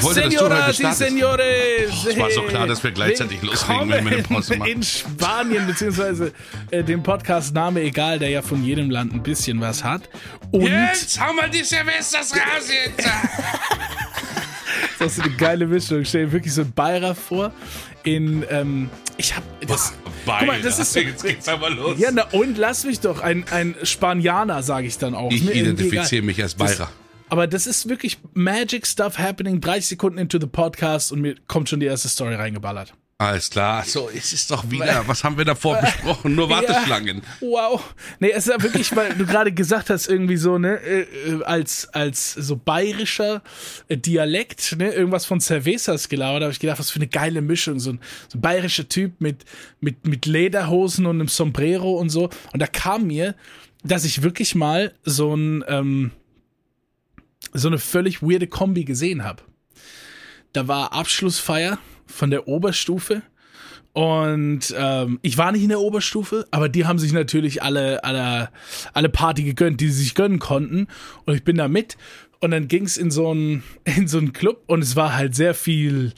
Ich wollte, dass du. Señores, es war so klar, dass wir gleichzeitig loslegen, wenn wir eine Pause machen. In Spanien, beziehungsweise äh, dem Podcast Name Egal, der ja von jedem Land ein bisschen was hat. Und Jetzt hau mal die Silvesters raus jetzt. das ist eine geile Mischung. Stell dir wirklich so ein Bayer vor. In, ähm, ich hab das. Guck mal, das ist so- jetzt geht's aber los. Ja, na und lass mich doch, ein, ein Spanianer, sage ich dann auch. ich identifiziere mich als Bayer. Aber das ist wirklich Magic Stuff happening. 30 Sekunden into the podcast und mir kommt schon die erste Story reingeballert. Alles klar. So, es ist doch wieder. Was haben wir davor besprochen? Nur Warteschlangen. Ja, wow. Nee, es ist ja wirklich, weil du gerade gesagt hast, irgendwie so, ne, äh, äh, als, als so bayerischer äh, Dialekt, ne, irgendwas von Cervezas gelauert, habe ich gedacht, was für eine geile Mischung. So ein, so ein bayerischer Typ mit, mit, mit Lederhosen und einem Sombrero und so. Und da kam mir, dass ich wirklich mal so ein, ähm, so eine völlig weirde Kombi gesehen habe. Da war Abschlussfeier von der Oberstufe und ähm, ich war nicht in der Oberstufe, aber die haben sich natürlich alle, alle, alle Party gegönnt, die sie sich gönnen konnten. Und ich bin da mit. Und dann ging's in so einen in so einen Club und es war halt sehr viel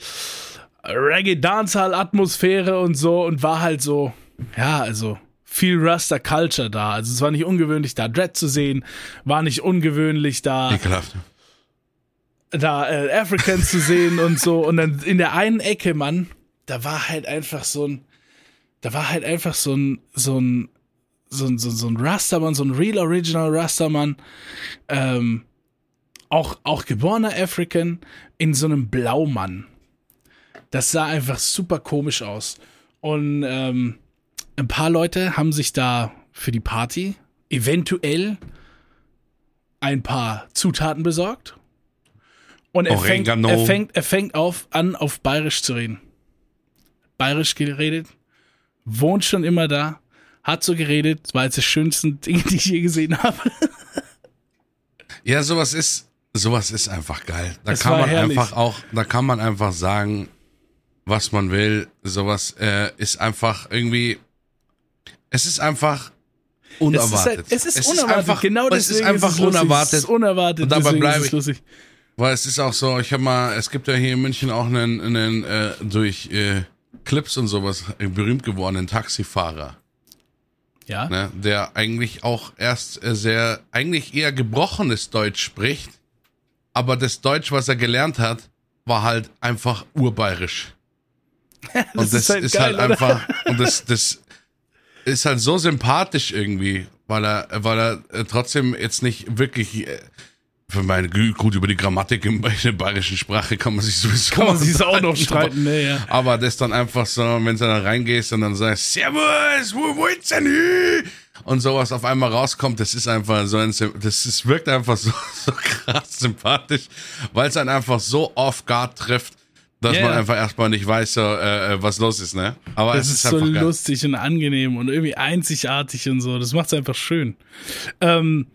Reggae Dancehall Atmosphäre und so und war halt so ja also viel Rasta Culture da. Also es war nicht ungewöhnlich da Dread zu sehen, war nicht ungewöhnlich da Ekelhaft. da äh, Africans zu sehen und so. Und dann in der einen Ecke, Mann, da war halt einfach so ein, da war halt einfach so ein, so ein, so ein, so, ein- so ein Rastermann, so ein real original Rastermann, ähm, auch, auch geborener African in so einem Blaumann. Das sah einfach super komisch aus. Und ähm, ein paar Leute haben sich da für die Party eventuell ein paar Zutaten besorgt. Und er fängt, er fängt, er fängt auf, an, auf Bayerisch zu reden. Bayerisch geredet, wohnt schon immer da, hat so geredet, das war eines der schönsten Dinge, die ich je gesehen habe. Ja, sowas ist, sowas ist einfach geil. Da Es kann man herrlich. einfach auch, da kann man einfach sagen, was man will. Sowas äh, ist einfach irgendwie, es ist einfach unerwartet. Es ist, halt, es ist unerwartet, einfach, genau es deswegen ist einfach es lustig. unerwartet. Es ist unerwartet, Und dabei bleibe ist es ich. Weil es ist auch so, ich habe mal, es gibt ja hier in München auch einen, einen äh, durch äh, Clips und sowas äh, berühmt gewordenen Taxifahrer, Ja, ne, der eigentlich auch erst äh, sehr, eigentlich eher gebrochenes Deutsch spricht, aber das Deutsch, was er gelernt hat, war halt einfach urbayerisch. und das ist halt, geil, oder? einfach, und das, das ist halt so sympathisch irgendwie, weil er, weil er äh, trotzdem jetzt nicht wirklich, äh, für meine Gü- gut über die Grammatik in der bayerischen Sprache kann man sich sowieso kann man sich auch noch streiten. ne, ja. Aber das dann einfach so, wenn du dann reingehst und dann sagst, Servus, wo wollt's denn hin? Und sowas auf einmal rauskommt, das ist einfach so ein, das ist, wirkt einfach so, so krass sympathisch, weil es dann einfach so off guard trifft, dass Ja, man ja. einfach erstmal nicht weiß, so, äh, äh, was los ist, ne? Aber Das es ist ist, so einfach geil. lustig und angenehm und irgendwie einzigartig und so. Das macht es einfach schön. Ähm,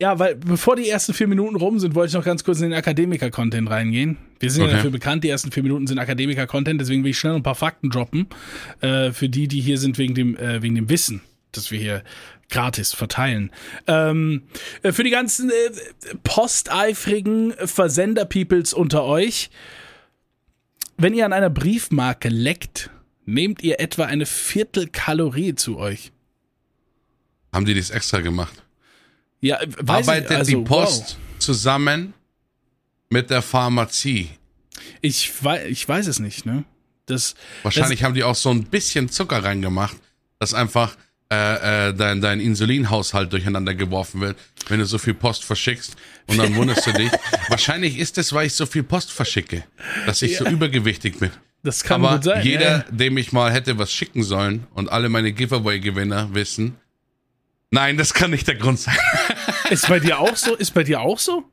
ja, weil bevor die ersten vier Minuten rum sind, wollte ich noch ganz kurz in den Akademiker-Content reingehen. Wir sind ja Okay. dafür bekannt, die ersten vier Minuten sind Akademiker-Content, deswegen will ich schnell ein paar Fakten droppen. Äh, für die, die hier sind wegen dem, äh, wegen dem Wissen, das wir hier gratis verteilen. Ähm, äh, für die ganzen äh, posteifrigen Versender-Peoples unter euch, wenn ihr an einer Briefmarke leckt, nehmt ihr etwa eine Viertelkalorie zu euch. Haben die das extra gemacht? Ja, äh, weiß Arbeitet ich, also, die Post zusammen mit der Pharmazie? Wow. Ich, weiß, ich weiß es nicht, ne? Das, Wahrscheinlich haben die auch so ein bisschen Zucker reingemacht, dass einfach äh, äh, dein, dein Insulinhaushalt durcheinander geworfen wird, wenn du so viel Post verschickst. Und dann wunderst du dich. Wahrscheinlich ist es, weil ich so viel Post verschicke, dass ich so übergewichtig bin. das kann Aber gut sein. jeder, ja. dem ich mal hätte was schicken sollen und alle meine Giveaway-Gewinner wissen, nein, das kann nicht der Grund sein. Ist bei dir auch so? Ist bei dir auch so?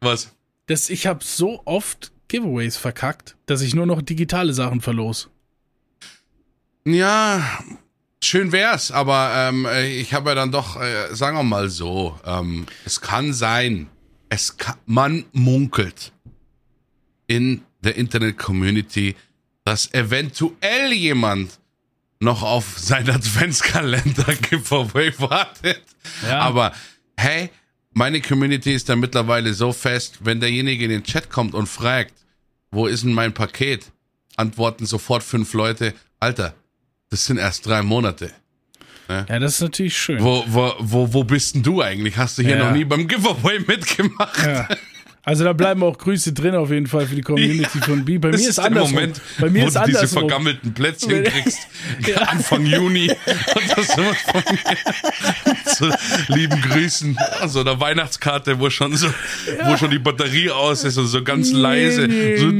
Was? Dass ich habe so oft Giveaways verkackt, dass ich nur noch digitale Sachen verlos. Ja, schön wär's, aber ähm, äh, ich habe ja dann doch, äh, sagen wir mal so, ähm, es kann sein, es kann, man munkelt in der Internet-Community, dass eventuell jemand noch auf sein Adventskalender-Giveaway wartet. Ja. Aber hey, meine Community ist da mittlerweile so fest, wenn derjenige in den Chat kommt und fragt, wo ist denn mein Paket? Antworten sofort fünf Leute, Alter, das sind erst drei Monate. Ja, das ist natürlich schön. Wo, wo, wo, wo bist denn du eigentlich? Hast du hier Ja. noch nie beim Giveaway mitgemacht? Ja. Also da bleiben auch Grüße drin auf jeden Fall für die Community von B. Bei mir ist der andersrum. Moment, Bei mir wo ist du diese andersrum. vergammelten Plätzchen kriegst. Ja. Anfang Juni. Und das immer von mir. Zu lieben Grüßen. Also der Weihnachtskarte, wo schon so, wo schon die Batterie aus ist und so ganz leise. So,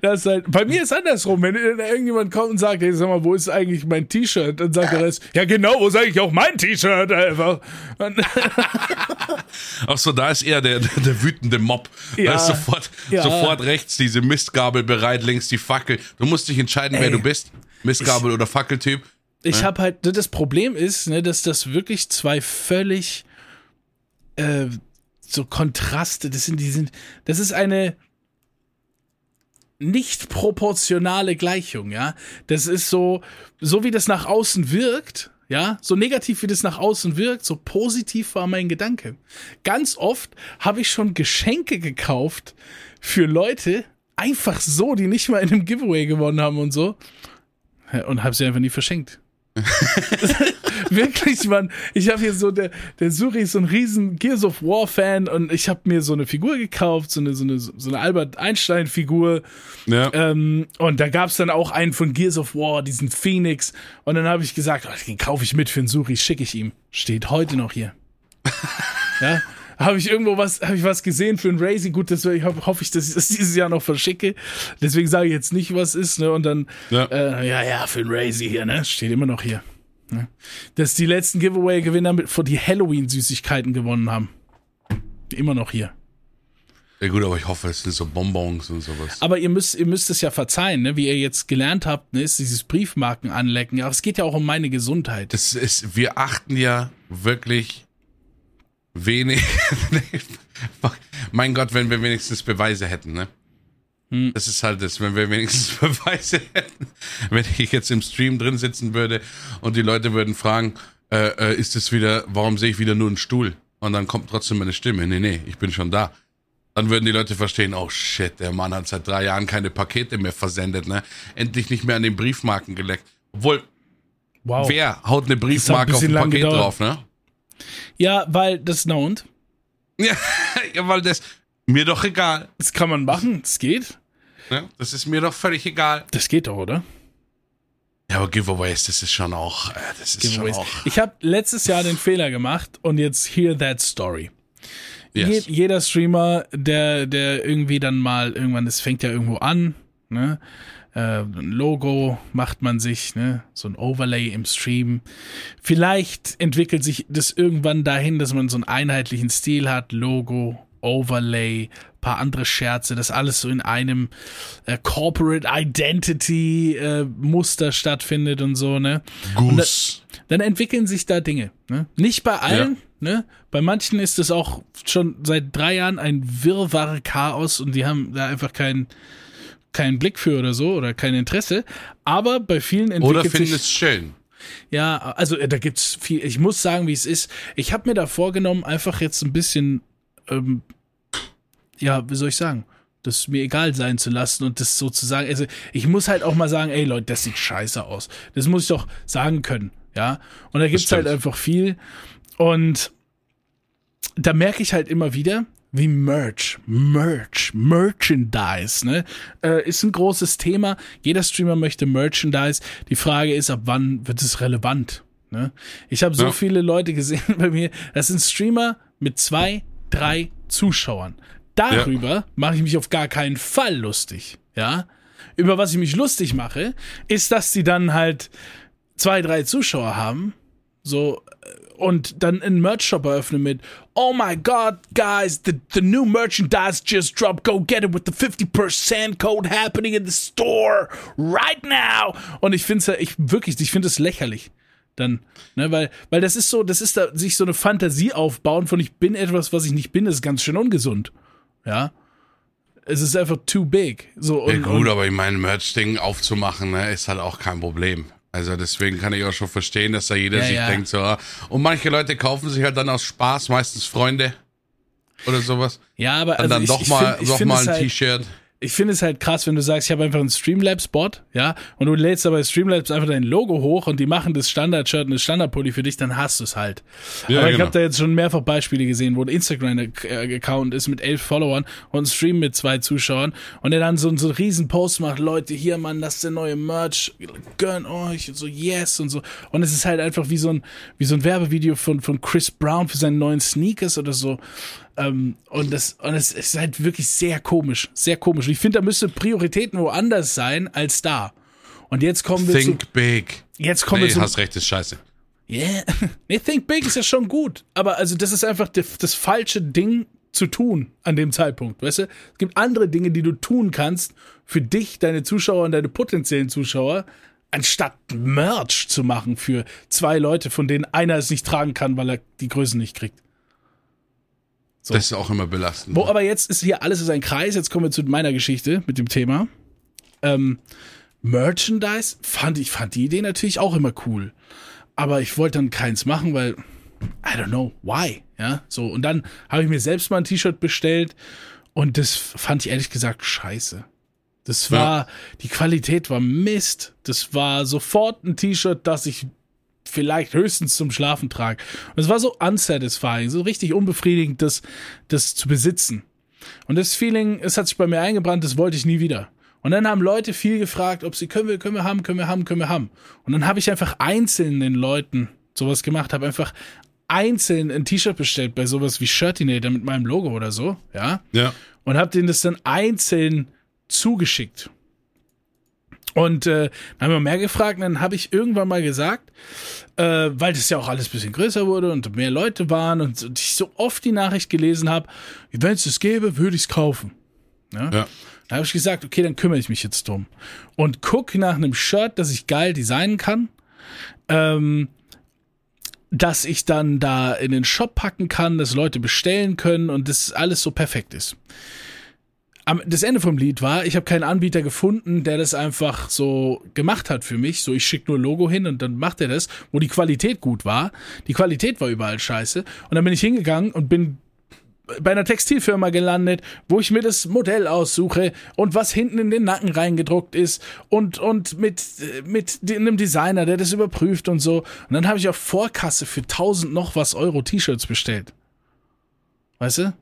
Das ist halt, bei mir ist andersrum. Wenn irgendjemand kommt und sagt, hey, sag mal, wo ist eigentlich mein T-Shirt? Dann sagt der Rest, ja genau, wo ist eigentlich auch mein T-Shirt einfach? Ach so, da ist eher der, der, der wütende Mob. Ja. Da ist sofort, Ja. sofort rechts diese Mistgabel bereit, links die Fackel. Du musst dich entscheiden, wer Ey. du bist. Mistgabel oder Fackeltyp. ich habe halt, das Problem ist, ne, dass das wirklich zwei völlig äh, so Kontraste, das sind, die sind, das ist eine nicht proportionale Gleichung, ja. Das ist so, so wie das nach außen wirkt, ja, so negativ wie das nach außen wirkt, so positiv war mein Gedanke. Ganz oft habe ich schon Geschenke gekauft für Leute, einfach so, die nicht mal in einem Giveaway gewonnen haben und so, und habe sie einfach nie verschenkt. Wirklich, Mann. Ich habe hier so, der, der Suri ist so ein riesen Gears of War Fan und ich habe mir so eine Figur gekauft, so eine, so eine, so eine Albert Einstein Figur. Ja. Ähm, und da gab's dann auch einen von Gears of War, diesen Phoenix. Und dann habe ich gesagt, oh, den kaufe ich mit für den Suri, schicke ich ihm. Steht heute noch hier. ja. Habe ich irgendwo was, habe ich was gesehen für ein Racing? Gut, das ich hoffe hoffe ich, dass ich das dieses Jahr noch verschicke. Deswegen sage ich jetzt nicht, was ist, ne? Und dann, Ja. äh, ja, ja, für ein Razy hier, ne? Steht immer noch hier. Ne? Dass die letzten Giveaway-Gewinner vor die Halloween-Süßigkeiten gewonnen haben. Immer noch hier. ja gut, aber ich hoffe, es sind so Bonbons und sowas. Aber ihr müsst, ihr müsst es ja verzeihen, ne? Wie ihr jetzt gelernt habt, ne? Ist dieses Briefmarken anlecken. Ja, es geht ja auch um meine Gesundheit. Das ist, wir achten ja wirklich wenig. mein Gott, wenn wir wenigstens Beweise hätten, ne? Hm. Das ist halt das, wenn wir wenigstens Beweise hätten. Wenn ich jetzt im Stream drin sitzen würde und die Leute würden fragen, äh, äh, ist es wieder, warum sehe ich wieder nur einen Stuhl? Und dann kommt trotzdem meine Stimme. Nee, nee, ich bin schon da. Dann würden die Leute verstehen, oh shit, der Mann hat seit drei Jahren keine Pakete mehr versendet, ne? Endlich nicht mehr an den Briefmarken geleckt. Obwohl, Wow. Wer haut eine Briefmarke auf bisschen ein Paket gedauert. drauf, ne? Ja, weil das na und? Ja, ja, weil das mir doch egal. Das kann man machen. Das geht. Ne? Das ist mir doch völlig egal. Das geht doch, oder? Ja, aber Giveaways, das ist schon auch, äh, das ist Giveaways. schon auch. Ich habe letztes Jahr den Fehler gemacht und jetzt hear that story. Yes. Je, jeder Streamer, der, der irgendwie dann mal irgendwann, das fängt ja irgendwo an, ne? Äh, ein Logo macht man sich, ne? So ein Overlay im Stream. Vielleicht entwickelt sich das irgendwann dahin, dass man so einen einheitlichen Stil hat, Logo, Overlay, paar andere Scherze, das alles so in einem äh, Corporate Identity äh, Muster stattfindet und so, ne? Goose. dann entwickeln sich da Dinge. Ne? Nicht bei allen, ne? Bei manchen ist es auch schon seit drei Jahren ein Wirrwarr Chaos und die haben da einfach keinen keinen Blick für oder so oder kein Interesse. Aber bei vielen entwickelt Oder finden sich es schön. ja, also äh, da gibt's viel. Ich muss sagen, wie es ist. Ich habe mir da vorgenommen, einfach jetzt ein bisschen, ähm, ja, wie soll ich sagen, das mir egal sein zu lassen und das sozusagen. Also ich muss halt auch mal sagen, ey Leute, das sieht scheiße aus. Das muss ich doch sagen können, ja. Und da gibt's stimmt. halt einfach viel und da merke ich halt immer wieder, wie Merch, Merch, Merchandise, ne, äh, ist ein großes Thema. Jeder Streamer möchte Merchandise. Die Frage ist, ab wann wird es relevant? Ne? Ich habe so Ja. viele Leute gesehen bei mir. Das sind Streamer mit zwei, drei Zuschauern. Darüber mache ich mich auf gar keinen Fall lustig. Ja, über was ich mich lustig mache, ist, dass die dann halt zwei, drei Zuschauer haben, so äh, und dann einen Merch-Shop eröffnen mit Oh my God, guys, the, the new merchandise just dropped. Go get it with the 50% code happening in the store right now. Und ich finde es ich wirklich, ich finde es lächerlich. Dann, ne, weil, weil das ist so, das ist da, sich so eine Fantasie aufbauen von ich bin etwas, was ich nicht bin, ist ganz schön ungesund. Ja. Es ist einfach too big. So, Ja und, gut, und, aber ich meine, Merch-Ding aufzumachen, ne, ist halt auch kein Problem. Also deswegen kann ich auch schon verstehen, dass da jeder Ja, sich ja. denkt so. ah. Und manche Leute kaufen sich halt dann aus Spaß, meistens Freunde oder sowas. Ja, aber Dann, also dann ich, doch ich mal, find, doch mal ein halt, T-Shirt. Ich finde es halt krass, wenn du sagst, ich habe einfach einen Streamlabs-Bot, ja, und du lädst aber bei Streamlabs einfach dein Logo hoch und die machen das Standard-Shirt und das Standard-Pulli für dich, dann hast du es halt. Ja, aber ich genau. habe da jetzt schon mehrfach Beispiele gesehen, wo ein Instagram-Account ist mit elf Followern und ein Stream mit zwei Zuschauern und der dann so, so einen riesen Post macht, Leute, hier, Mann, das ist der neue Merch, gönn euch und so, yes und so. Und es ist halt einfach wie so ein, wie so ein Werbevideo von, von Chris Brown für seinen neuen Sneakers oder so. Ähm, und das, und es ist halt wirklich sehr komisch, sehr komisch. Und ich finde, da müsste Prioritäten woanders sein als da. Und jetzt kommen wir Think zu, big. jetzt kommen Nee, wir zu, hast recht, ist scheiße. Yeah. Nee, Think Big ist ja schon gut. Aber also das ist einfach das, das falsche Ding zu tun an dem Zeitpunkt. Weißt du? Es gibt andere Dinge, die du tun kannst für dich, deine Zuschauer und deine potenziellen Zuschauer, anstatt Merch zu machen für zwei Leute, von denen einer es nicht tragen kann, weil er die Größen nicht kriegt. So. Das ist auch immer belastend. Wo aber jetzt ist hier alles ist ein Kreis. Jetzt kommen wir zu meiner Geschichte mit dem Thema. Ähm, Merchandise fand ich fand die Idee natürlich auch immer cool, aber ich wollte dann keins machen, weil I don't know why, ja so und dann habe ich mir selbst mal ein T-Shirt bestellt und das fand ich ehrlich gesagt scheiße. Das war die Qualität war Mist. Das war sofort ein T-Shirt, das ich vielleicht höchstens zum Schlafen trage. Und es war so unsatisfying, so richtig unbefriedigend, das, das zu besitzen. Und das Feeling, es hat sich bei mir eingebrannt, das wollte ich nie wieder. Und dann haben Leute viel gefragt, ob sie können wir, können wir haben, können wir haben, können wir haben. Und dann habe ich einfach einzeln den Leuten sowas gemacht, habe einfach einzeln ein T-Shirt bestellt bei sowas wie Shirtinator mit meinem Logo oder so, ja ja. und habe denen das dann einzeln zugeschickt. Und äh, dann haben wir mehr gefragt, und dann habe ich irgendwann mal gesagt, äh, weil das ja auch alles ein bisschen größer wurde und mehr Leute waren und, und ich so oft die Nachricht gelesen habe, wenn es das gäbe, würde ich es kaufen. Ja? Ja. Dann habe ich gesagt, okay, dann kümmere ich mich jetzt drum. Und guck nach einem Shirt, das ich geil designen kann, ähm, dass ich dann da in den Shop packen kann, dass Leute bestellen können und das alles so perfekt ist. Das Ende vom Lied war, ich habe keinen Anbieter gefunden, der das einfach so gemacht hat für mich. So, ich schicke nur Logo hin und dann macht er das, wo die Qualität gut war. Die Qualität war überall scheiße. Und dann bin ich hingegangen und bin bei einer Textilfirma gelandet, wo ich mir das Modell aussuche und was hinten in den Nacken reingedruckt ist und, und mit, mit einem Designer, der das überprüft und so. Und dann habe ich auf Vorkasse für 1000 noch was Euro T-Shirts bestellt. Weißt du?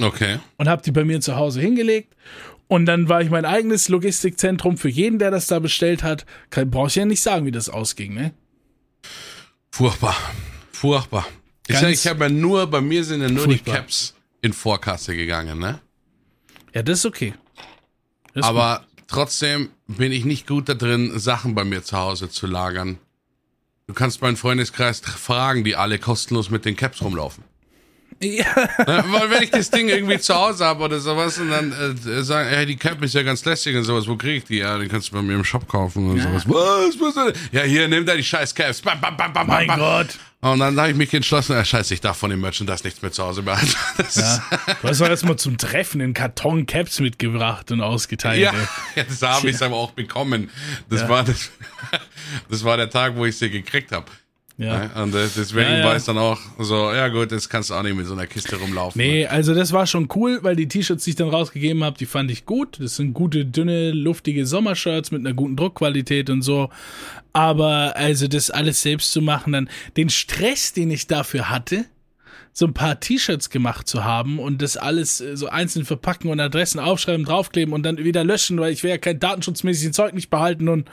Okay. Und habe die bei mir zu Hause hingelegt. Und dann war ich mein eigenes Logistikzentrum für jeden, der das da bestellt hat. Kann, brauch ich ja nicht sagen, wie das ausging, ne? Furchtbar. Furchtbar. Ich, Ganz sag, ich habe ja nur, bei mir sind ja nur furchtbar. die Caps in Vorkasse gegangen, ne? Ja, das ist okay. Das ist Aber trotzdem bin ich nicht gut da drin, Sachen bei mir zu Hause zu lagern. Du kannst meinen Freundeskreis fragen, die alle kostenlos mit den Caps rumlaufen. Ja? Weil wenn ich das Ding irgendwie zu Hause habe oder sowas und dann äh, sagen, hey, die Cap ist ja ganz lässig und sowas, wo kriege ich die? Ja, den kannst du bei mir im Shop kaufen und sowas. Was? Was? Ja, hier, nimm da die scheiß Caps. Bam, bam, bam, bam, mein bam. Gott. Und dann habe ich mich entschlossen, ja, scheiße, ich darf von dem Merchandise nichts mehr zu Hause behalten. Das Ja. Du hast doch erstmal zum Treffen in Karton Caps mitgebracht und ausgeteilt. Ja, ey. jetzt habe ich es aber auch bekommen. Das Ja. war das, das war der Tag, wo ich sie gekriegt habe. Ja. Und äh, deswegen Ja, ja. war es dann auch so, ja gut, das kannst du auch nicht mit so einer Kiste rumlaufen. Nee, also das war schon cool, weil die T-Shirts, die ich dann rausgegeben habe, die fand ich gut. Das sind gute, dünne, luftige Sommershirts mit einer guten Druckqualität und so. Aber also das alles selbst zu machen, dann den Stress, den ich dafür hatte, so ein paar T-Shirts gemacht zu haben und das alles äh, so einzeln verpacken und Adressen aufschreiben, draufkleben und dann wieder löschen, weil ich will ja kein datenschutzmäßiges Zeug nicht behalten und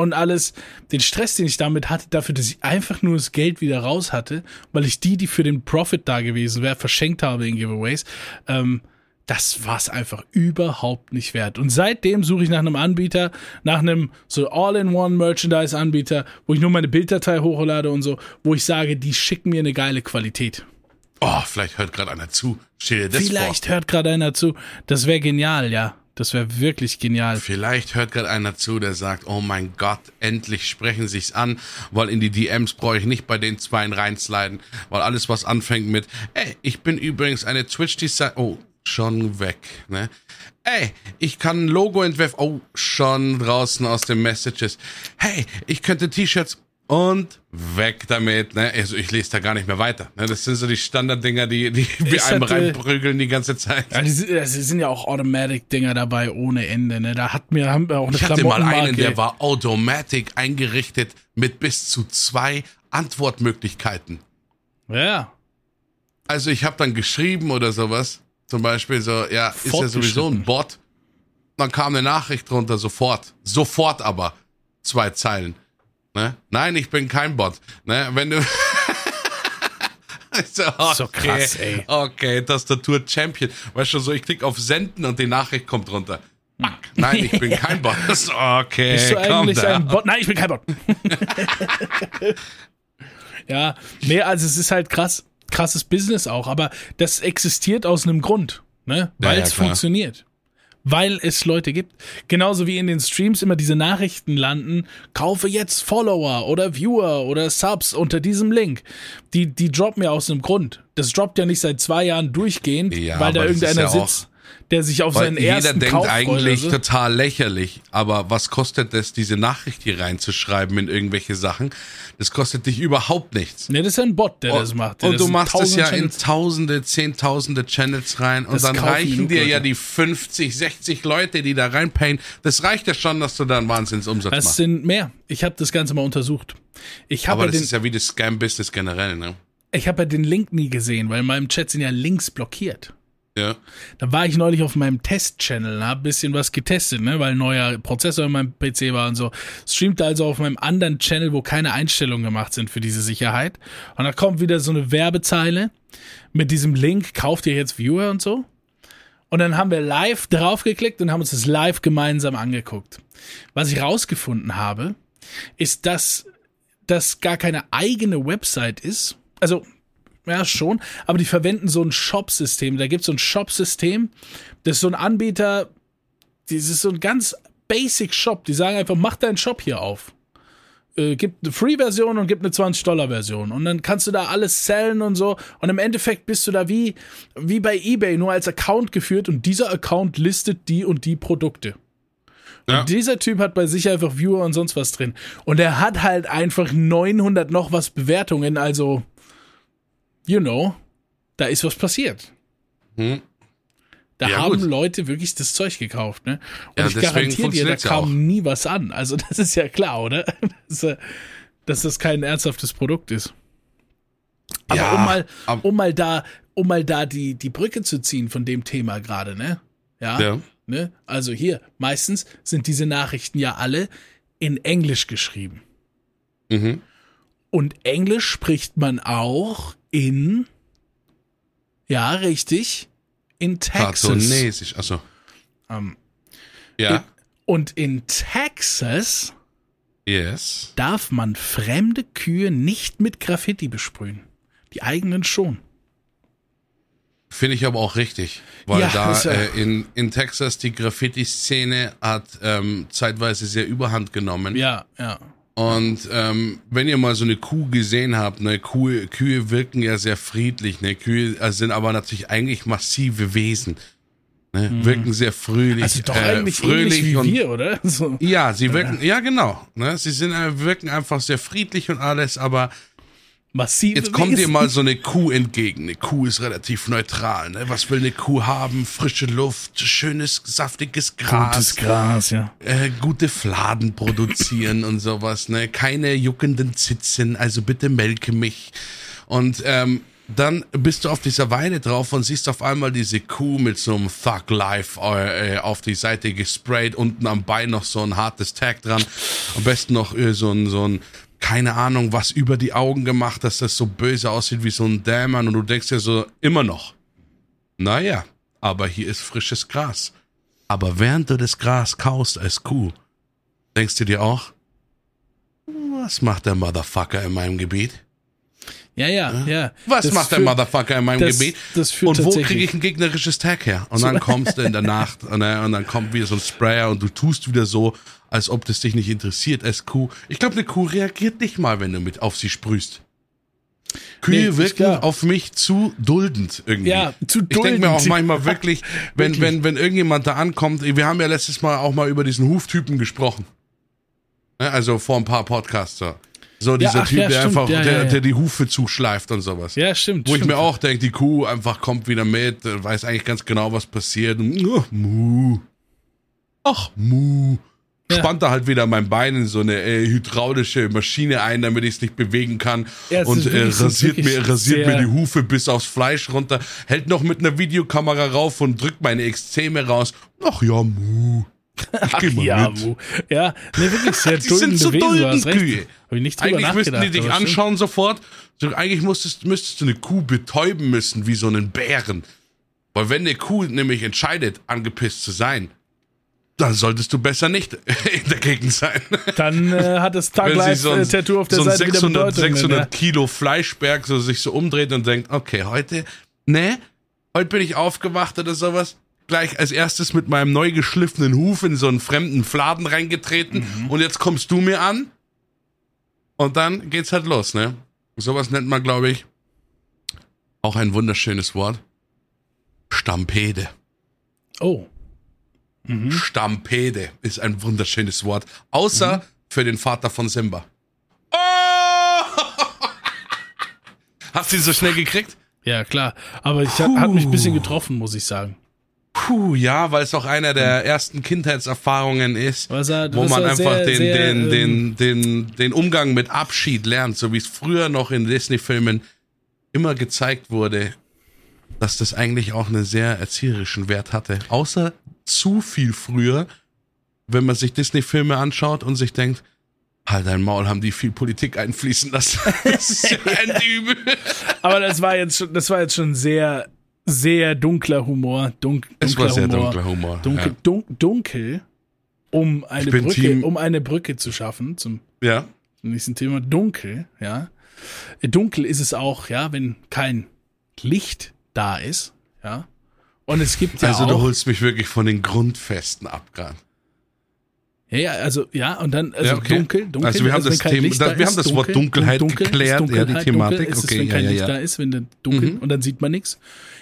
und alles, den Stress, den ich damit hatte, dafür, dass ich einfach nur das Geld wieder raus hatte, weil ich die, die für den Profit da gewesen wäre, verschenkt habe in Giveaways, ähm, das war es einfach überhaupt nicht wert. Und seitdem suche ich nach einem Anbieter, nach einem so All-in-One-Merchandise-Anbieter, wo ich nur meine Bilddatei hochlade und so, wo ich sage, die schicken mir eine geile Qualität. Oh, vielleicht hört gerade einer zu. Stell dir das Vielleicht vor. hört gerade einer zu. Das wäre genial, ja. Das wäre wirklich genial. Vielleicht hört gerade einer zu, der sagt, oh mein Gott, endlich sprechen sich's an, weil in die DMs brauche ich nicht bei den Zweien reinsliden, weil alles, was anfängt mit, ey, ich bin übrigens eine Twitch-Design, oh, schon weg. Ne? Ey, ich kann ein Logo entwerfen. Oh, schon draußen aus den Messages. Hey, ich könnte T-Shirts und weg damit. Ne? Also ich lese da gar nicht mehr weiter. Ne? Das sind so die Standarddinger, die, die wir einem hatte- reinprügeln die ganze Zeit. Ja, die, sind- das sind ja auch Automatic-Dinger dabei ohne Ende. Ne? Da hat mir, haben wir auch eine Ich hatte mal einen, der war Automatic eingerichtet mit bis zu zwei Antwortmöglichkeiten. Ja, Also ich habe dann geschrieben oder sowas, zum Beispiel so, ja, ist ja sowieso ein. Bot. Dann kam eine Nachricht drunter, sofort. Sofort aber. Zwei Zeilen. Ne? Nein, ich bin kein Bot. Ne? Wenn du. so, okay, So krass, ey. Okay, Tastatur Champion. Weißt du, so ich klicke auf Senden und die Nachricht kommt drunter. Nein, ich bin kein Bot. Okay, Bist du eigentlich da. ein Bot? Nein, ich bin kein Bot. ja, nee, also es ist halt krass, krasses Business auch, aber das existiert aus einem Grund, ne? Weil ja, es klar. funktioniert. Weil es Leute gibt. Genauso wie in den Streams immer diese Nachrichten landen, kaufe jetzt Follower oder Viewer oder Subs unter diesem Link. Die, die droppen ja aus einem Grund. Das droppt ja nicht seit zwei Jahren durchgehend, Ja, weil da irgendeiner ja sitzt, der sich auf Weil seinen jeder ersten denkt Kauf eigentlich so. total lächerlich, aber was kostet es, diese Nachricht hier reinzuschreiben in irgendwelche Sachen? Das kostet dich überhaupt nichts. Ne, das ist ja ein Bot, der das macht. Der und das du in machst es ja in Channels- tausende, zehntausende Channels rein und Das dann reichen dir ja die 50, 60 Leute, die da reinpayen. Das reicht ja schon, dass du da einen Wahnsinnsumsatz Das machst. sind mehr. Ich habe das Ganze mal untersucht. Ich habe Aber das den- ist ja wie das Scam-Business generell, ne? ich hab ja den Link nie gesehen, weil in meinem Chat sind ja Links blockiert. Ja. Da war ich neulich auf meinem Test-Channel, hab ein bisschen was getestet, ne, weil ein neuer Prozessor in meinem PC war und so. Streamte also auf meinem anderen Channel, wo keine Einstellungen gemacht sind für diese Sicherheit. Und da kommt wieder so eine Werbezeile mit diesem Link, kauft ihr jetzt Viewer und so. Und dann haben wir live draufgeklickt und haben uns das live gemeinsam angeguckt. Was ich rausgefunden habe, ist, dass das gar keine eigene Website ist. Also, ja, schon, aber die verwenden so ein Shop-System. Da gibt es so ein Shop-System, das ist so ein Anbieter, das ist so ein ganz basic Shop. Die sagen einfach, mach deinen Shop hier auf. Äh, gibt eine Free-Version und gibt eine 20-Dollar-Version. Und dann kannst du da alles sellen und so. Und im Endeffekt bist du da wie, wie bei eBay, nur als Account geführt und dieser Account listet die und die Produkte. Ja. Und dieser Typ hat bei sich einfach Viewer und sonst was drin. Und er hat halt einfach 900 noch was Bewertungen, also, you know, da ist was passiert. Hm. Da Ja, haben gut. Leute wirklich das Zeug gekauft, ne? Und Ja, ich garantiere dir, da kam auch. nie was an. Also, das ist ja klar, oder? Dass, äh, dass das kein ernsthaftes Produkt ist. Aber Ja, um mal, um mal da, um mal da die, die Brücke zu ziehen von dem Thema gerade, ne? Ja. Ja. Ne? Also hier, meistens sind diese Nachrichten ja alle in Englisch geschrieben. Mhm. Und Englisch spricht man auch in, ja, richtig, in Texas. Kartonesisch, achso. Ähm, Ja. und in Texas Yes. darf man fremde Kühe nicht mit Graffiti besprühen. Die eigenen schon. Finde ich aber auch richtig, weil Ja, da ist äh, in, in Texas die Graffiti-Szene hat ähm, zeitweise sehr überhand genommen. Ja, ja. Und ähm, wenn ihr mal so eine Kuh gesehen habt, ne, Kuh, Kühe wirken ja sehr friedlich, ne, Kühe äh, sind aber natürlich eigentlich massive Wesen, ne, wirken sehr fröhlich, Mhm. Also doch äh, eigentlich fröhlich wie und wir, oder? So. ja, sie wirken, ja genau, ne, sie sind äh, wirken einfach sehr friedlich und alles, aber Massive Jetzt kommt dir mal so eine Kuh entgegen. Eine Kuh ist relativ neutral. Ne? Was will eine Kuh haben? Frische Luft, schönes, saftiges Gras, Gutes Gras, ja. äh, gute Fladen produzieren und sowas. Ne? Keine juckenden Zitzen, also bitte melke mich. Und ähm, dann bist du auf dieser Weide drauf und siehst auf einmal diese Kuh mit so einem Thug Life äh, auf die Seite gesprayt, unten am Bein noch so ein hartes Tag dran. Am besten noch äh, so ein, so ein, keine Ahnung, was über die Augen gemacht, dass das so böse aussieht wie so ein Dämon und du denkst dir so, immer noch. Naja, aber hier ist frisches Gras. Aber während du das Gras kaust als Kuh, denkst du dir auch, was macht der Motherfucker in meinem Gebiet? Ja, ja, ja. Was Das macht der führt- Motherfucker in meinem das- Gebiet? das führt und wo kriege ich ein gegnerisches Tag her? Und dann kommst du in der Nacht und, äh, und dann kommt wieder so ein Sprayer und du tust wieder so, als ob das dich nicht interessiert als Kuh. Ich glaube, eine Kuh reagiert nicht mal, wenn du mit auf sie sprühst. Kühe Nee, wirken auf mich zu duldend irgendwie. Ja, zu Ich denke mir auch duldend. manchmal wirklich, wenn, Wirklich. wenn, wenn irgendjemand da ankommt, wir haben ja letztes Mal auch mal über diesen Huftypen gesprochen. Ne, Also vor ein paar Podcasts. So, dieser ach Typ, ja, der stimmt. einfach, Ja, der, ja, ja. der die Hufe zuschleift und sowas. Ja, stimmt. Wo ich stimmt. mir auch denke, die Kuh einfach kommt wieder mit, äh, weiß eigentlich ganz genau, was passiert. Und, uh, mu. Ach, mu. Ja. Spannt da halt wieder mein Bein in so eine äh, hydraulische Maschine ein, damit ich es nicht bewegen kann. Ja, und äh, rasiert, mir, rasiert mir die Hufe bis aufs Fleisch runter. Hält noch mit einer Videokamera rauf und drückt meine Extreme raus. Ach ja, mu. Mal ja, ja, nee, wirklich sehr Die sind so Kühe. Hab ich nicht drüber Eigentlich müssten die dich anschauen sofort. So, eigentlich müsstest, müsstest du eine Kuh betäuben müssen, wie so einen Bären. Weil wenn eine Kuh nämlich entscheidet, angepisst zu sein, dann solltest du besser nicht in der Gegend sein. Dann äh, hat das so Tag-Life-Tattoo auf der so Seite wieder 600, Bedeutung. 600 ne? Kilo Fleischberg so sich so umdreht und denkt, okay, heute, ne, heute bin ich aufgewacht oder sowas. Gleich als erstes mit meinem neu geschliffenen Huf in so einen fremden Fladen reingetreten und jetzt kommst du mir an und dann geht's halt los, ne? Sowas nennt man, glaube ich, auch ein wunderschönes Wort. Stampede. Oh, Stampede ist ein wunderschönes Wort. Außer Mhm. für den Vater von Simba. Oh! Hast du ihn so schnell gekriegt? ja, klar. Aber ich hat mich ein bisschen getroffen, muss ich sagen. Puh, ja, weil es auch einer der ersten Kindheitserfahrungen ist, er- wo man einfach sehr, den, sehr, den, ähm, den, den, den Umgang mit Abschied lernt, so wie es früher noch in Disney-Filmen immer gezeigt wurde, dass das eigentlich auch einen sehr erzieherischen Wert hatte. Außer zu viel früher, wenn man sich Disney-Filme anschaut und sich denkt, halt dein Maul, haben die viel Politik einfließen lassen. Das ist ja ein Übel. Aber das war jetzt schon, das war jetzt schon sehr, sehr dunkler Humor. Dunk, dunkler Es war sehr Humor. dunkler Humor. Dunkel, ja. dun, dunkel, um eine Brücke, Team- um eine Brücke zu schaffen zum ja. nächsten Thema. Dunkel, ja. Dunkel ist es auch, ja, wenn kein Licht da ist, ja. Und es gibt ja Also auch, du holst mich wirklich von den Grundfesten ab gerade. ja, ja, also ja, und dann also Ja, okay. dunkel, dunkel. Also wir haben wenn das Thema- da- wir ist, haben das Wort Dunkelheit dunkel geklärt, ist ja, die Dunkelheit, Thematik, Dunkel ist es, okay, wenn ja, kein ja, Licht ja. da ist, wenn dunkel und dann sieht man nichts.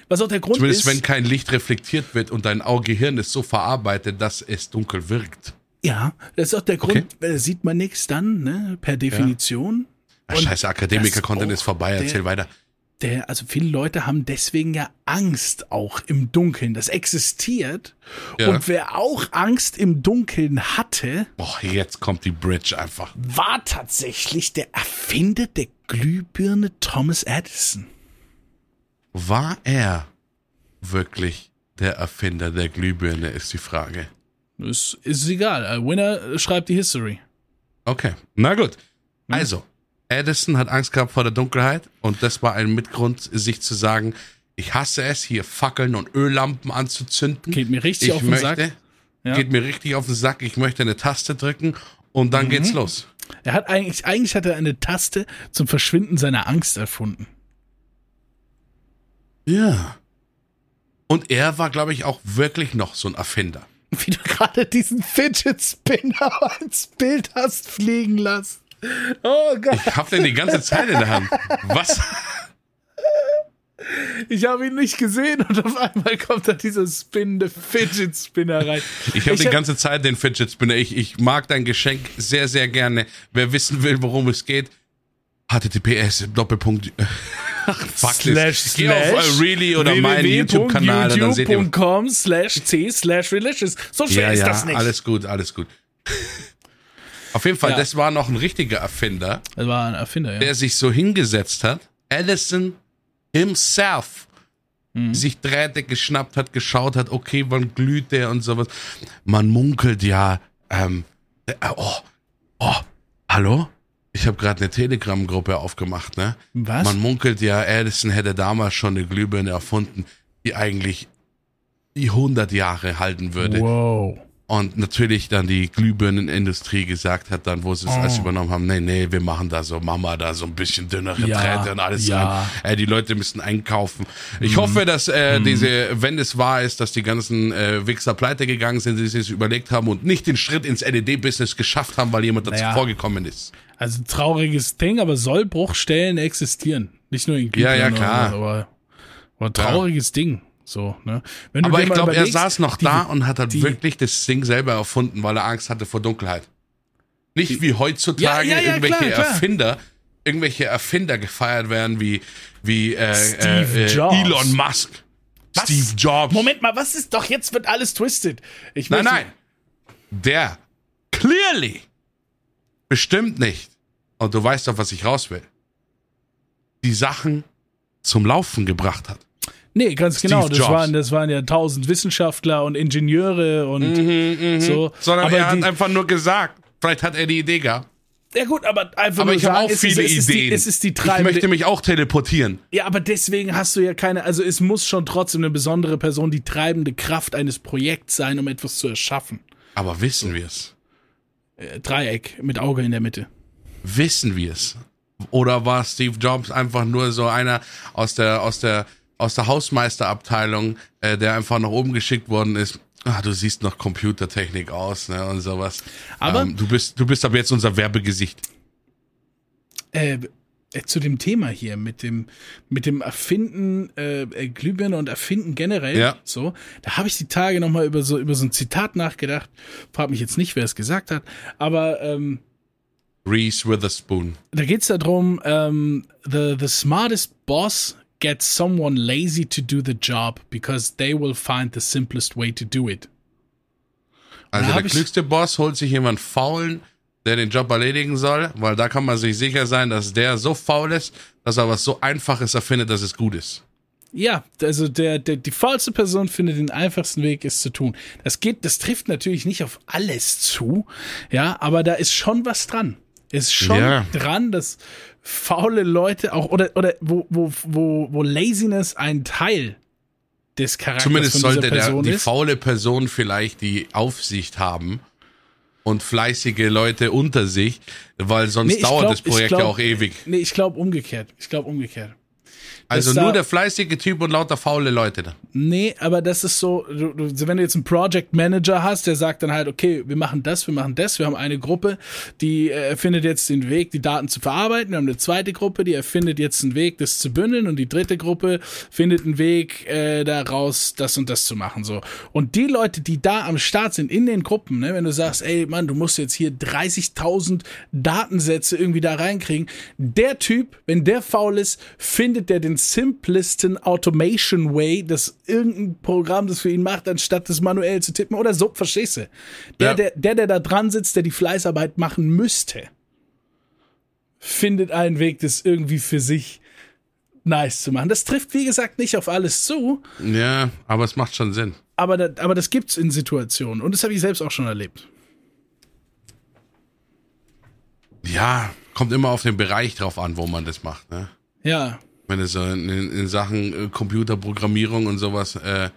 Was auch der Grund Zumindest ist. wenn kein Licht reflektiert wird und dein Gehirn es so verarbeitet, dass es dunkel wirkt. Ja, das ist auch der Grund, Okay. äh, sieht man nichts dann, ne, per Definition. Ach, Und scheiße, Akademiker-Content ist vorbei, erzähl der- weiter. Der, also viele Leute haben deswegen ja Angst auch im Dunkeln. Das existiert. Ja. Und wer auch Angst im Dunkeln hatte, Boah, jetzt kommt die Bridge einfach. war tatsächlich der Erfinder der Glühbirne Thomas Edison. War er wirklich der Erfinder der Glühbirne, ist die Frage. Ist, ist egal. Ein Winner schreibt die History. Okay, na gut. Also, Edison hat Angst gehabt vor der Dunkelheit und das war ein Mitgrund, sich zu sagen, ich hasse es, hier Fackeln und Öllampen anzuzünden. Geht mir richtig ich auf den möchte, Sack. Ja. Geht mir richtig auf den Sack, ich möchte eine Taste drücken und dann Mhm. geht's los. Er hat eigentlich, eigentlich hat er eine Taste zum Verschwinden seiner Angst erfunden. Ja. Und er war, glaube ich, auch wirklich noch so ein Erfinder. Wie du gerade diesen Fidget Spinner als Bild hast fliegen lassen. Oh Gott. Ich hab den die ganze Zeit in der Hand. Was? Ich habe ihn nicht gesehen und auf einmal kommt da dieser spinnende Fidget Spinner rein. Ich habe die hab- ganze Zeit den Fidget Spinner. Ich, ich mag dein Geschenk sehr, sehr gerne. Wer wissen will, worum es geht, https Doppelpunkt. Fuck slash this. Geh auf Really oder meinen YouTube-Kanal www.youtube.com slash c slash religious. So schwer Ja, ist ja, das nicht. alles gut, alles gut. Auf jeden Fall, Ja. das war noch ein richtiger Erfinder, Das war ein Erfinder, ja. der sich so hingesetzt hat. Edison himself Mhm. sich Drähte geschnappt hat, geschaut hat, okay, wann glüht der und sowas. Man munkelt ja, ähm, äh, oh, oh, hallo? Ich habe gerade eine Telegram-Gruppe aufgemacht, ne? Was? Man munkelt ja, Edison hätte damals schon eine Glühbirne erfunden, die eigentlich die 100 Jahre halten würde. Wow. Und natürlich dann die Glühbirnenindustrie gesagt hat, dann, wo sie es Oh. alles übernommen haben, nee, nee, wir machen da so, Mama, da so ein bisschen dünnere Ja, Drähte und alles ja. rein. Äh, die Leute müssen einkaufen. Ich Mhm. hoffe, dass äh, diese, wenn es wahr ist, dass die ganzen äh, Wichser pleite gegangen sind, die sich überlegt haben und nicht den Schritt ins LED-Business geschafft haben, weil jemand dazu Naja. vorgekommen ist. Also trauriges Ding, aber Sollbruchstellen existieren. Nicht nur in Ja, ja, Glühbirne, klar. Aber, aber trauriges Ding. So, ne? Wenn Aber ich glaube, er saß noch die- da und hat halt die- wirklich das Ding selber erfunden, weil er Angst hatte vor Dunkelheit. Nicht wie heutzutage Ja, ja, ja, irgendwelche klar, klar. Erfinder, irgendwelche Erfinder gefeiert werden wie, wie äh, Steve äh, äh, Jobs. Elon Musk, Was? Steve Jobs. Moment mal, was ist doch jetzt wird alles twisted. Ich Nein, nein. Der clearly bestimmt nicht. Und du weißt doch, was ich raus will. Die Sachen zum Laufen gebracht hat. Nee, ganz Steve genau. Das Jobs. waren, das waren ja tausend Wissenschaftler und Ingenieure und so. Mhm, Sondern aber er hat die, einfach nur gesagt, vielleicht hat er die Idee gehabt. ja gut, aber einfach Aber nur ich habe sagen, auch es ist- viele es ist die, Ideen. Es ist die ich treibende. möchte mich auch teleportieren. ja, aber deswegen hast du ja keine. Also es muss schon trotzdem eine besondere Person die treibende Kraft eines Projekts sein, um etwas zu erschaffen. Aber wissen wir es? Äh, Dreieck mit Auge in der Mitte. Wissen wir es? Oder war Steve Jobs einfach nur so einer aus der, aus der, aus der Hausmeisterabteilung, äh, der einfach nach oben geschickt worden ist? Ah, du siehst noch Computertechnik aus, ne, und sowas. Aber- ähm, du bist, du bist aber jetzt unser Werbegesicht. Äh, äh, zu dem Thema hier mit dem mit dem Erfinden äh, äh, Glühbirne und Erfinden generell Ja. so da habe ich die Tage noch mal über so über so ein Zitat nachgedacht frag mich jetzt nicht wer es gesagt hat aber ähm, Reese Witherspoon. da geht's darum ähm, the the smartest boss gets someone lazy to do the job because they will find the simplest way to do it Also der klügste Boss holt sich jemand faulen, der den Job erledigen soll, weil da kann man sich sicher sein, dass der so faul ist, dass er was so Einfaches erfindet, dass es gut ist. Ja, also der, der, die faulste Person findet den einfachsten Weg, es zu tun. Das geht, das trifft natürlich nicht auf alles zu, ja, aber da ist schon was dran. Ist schon Ja. dran, dass faule Leute auch, oder, oder wo, wo, wo, wo Laziness ein Teil des Charakters Zumindest von dieser sollte der, die ist. faule Person vielleicht die Aufsicht haben und fleißige Leute unter sich, weil sonst Nee, dauert glaub- das Projekt glaub- ja auch ewig. Nee, ich glaube umgekehrt. Ich glaube umgekehrt. Also nur der fleißige Typ und lauter faule Leute. da. Nee, aber das ist so, du, du, wenn du jetzt einen Project Manager hast, der sagt dann halt, okay, wir machen das, wir machen das, wir haben eine Gruppe, die äh, erfindet jetzt den Weg, die Daten zu verarbeiten, wir haben eine zweite Gruppe, die erfindet jetzt einen Weg, das zu bündeln und die dritte Gruppe findet einen Weg, äh, daraus das und das zu machen, so. Und die Leute, die da am Start sind, in den Gruppen, ne, wenn du sagst, ey, Mann, du musst jetzt hier 30.000 Datensätze irgendwie da reinkriegen, der Typ, wenn der faul ist, findet der den simplesten Automation Way, dass irgendein Programm das für ihn macht, anstatt das manuell zu tippen oder so, verstehst du? Der, Ja. der, der, der da dran sitzt, der die Fleißarbeit machen müsste, findet einen Weg, das irgendwie für sich nice zu machen. Das trifft, wie gesagt, nicht auf alles zu, Ja, aber es macht schon Sinn. aber, da, aber das gibt's in Situationen und das habe ich selbst auch schon erlebt. Ja, kommt immer auf den Bereich drauf an, wo man das macht. Ne? Ja, Wenn es so in, in Sachen äh, Computerprogrammierung und sowas, äh,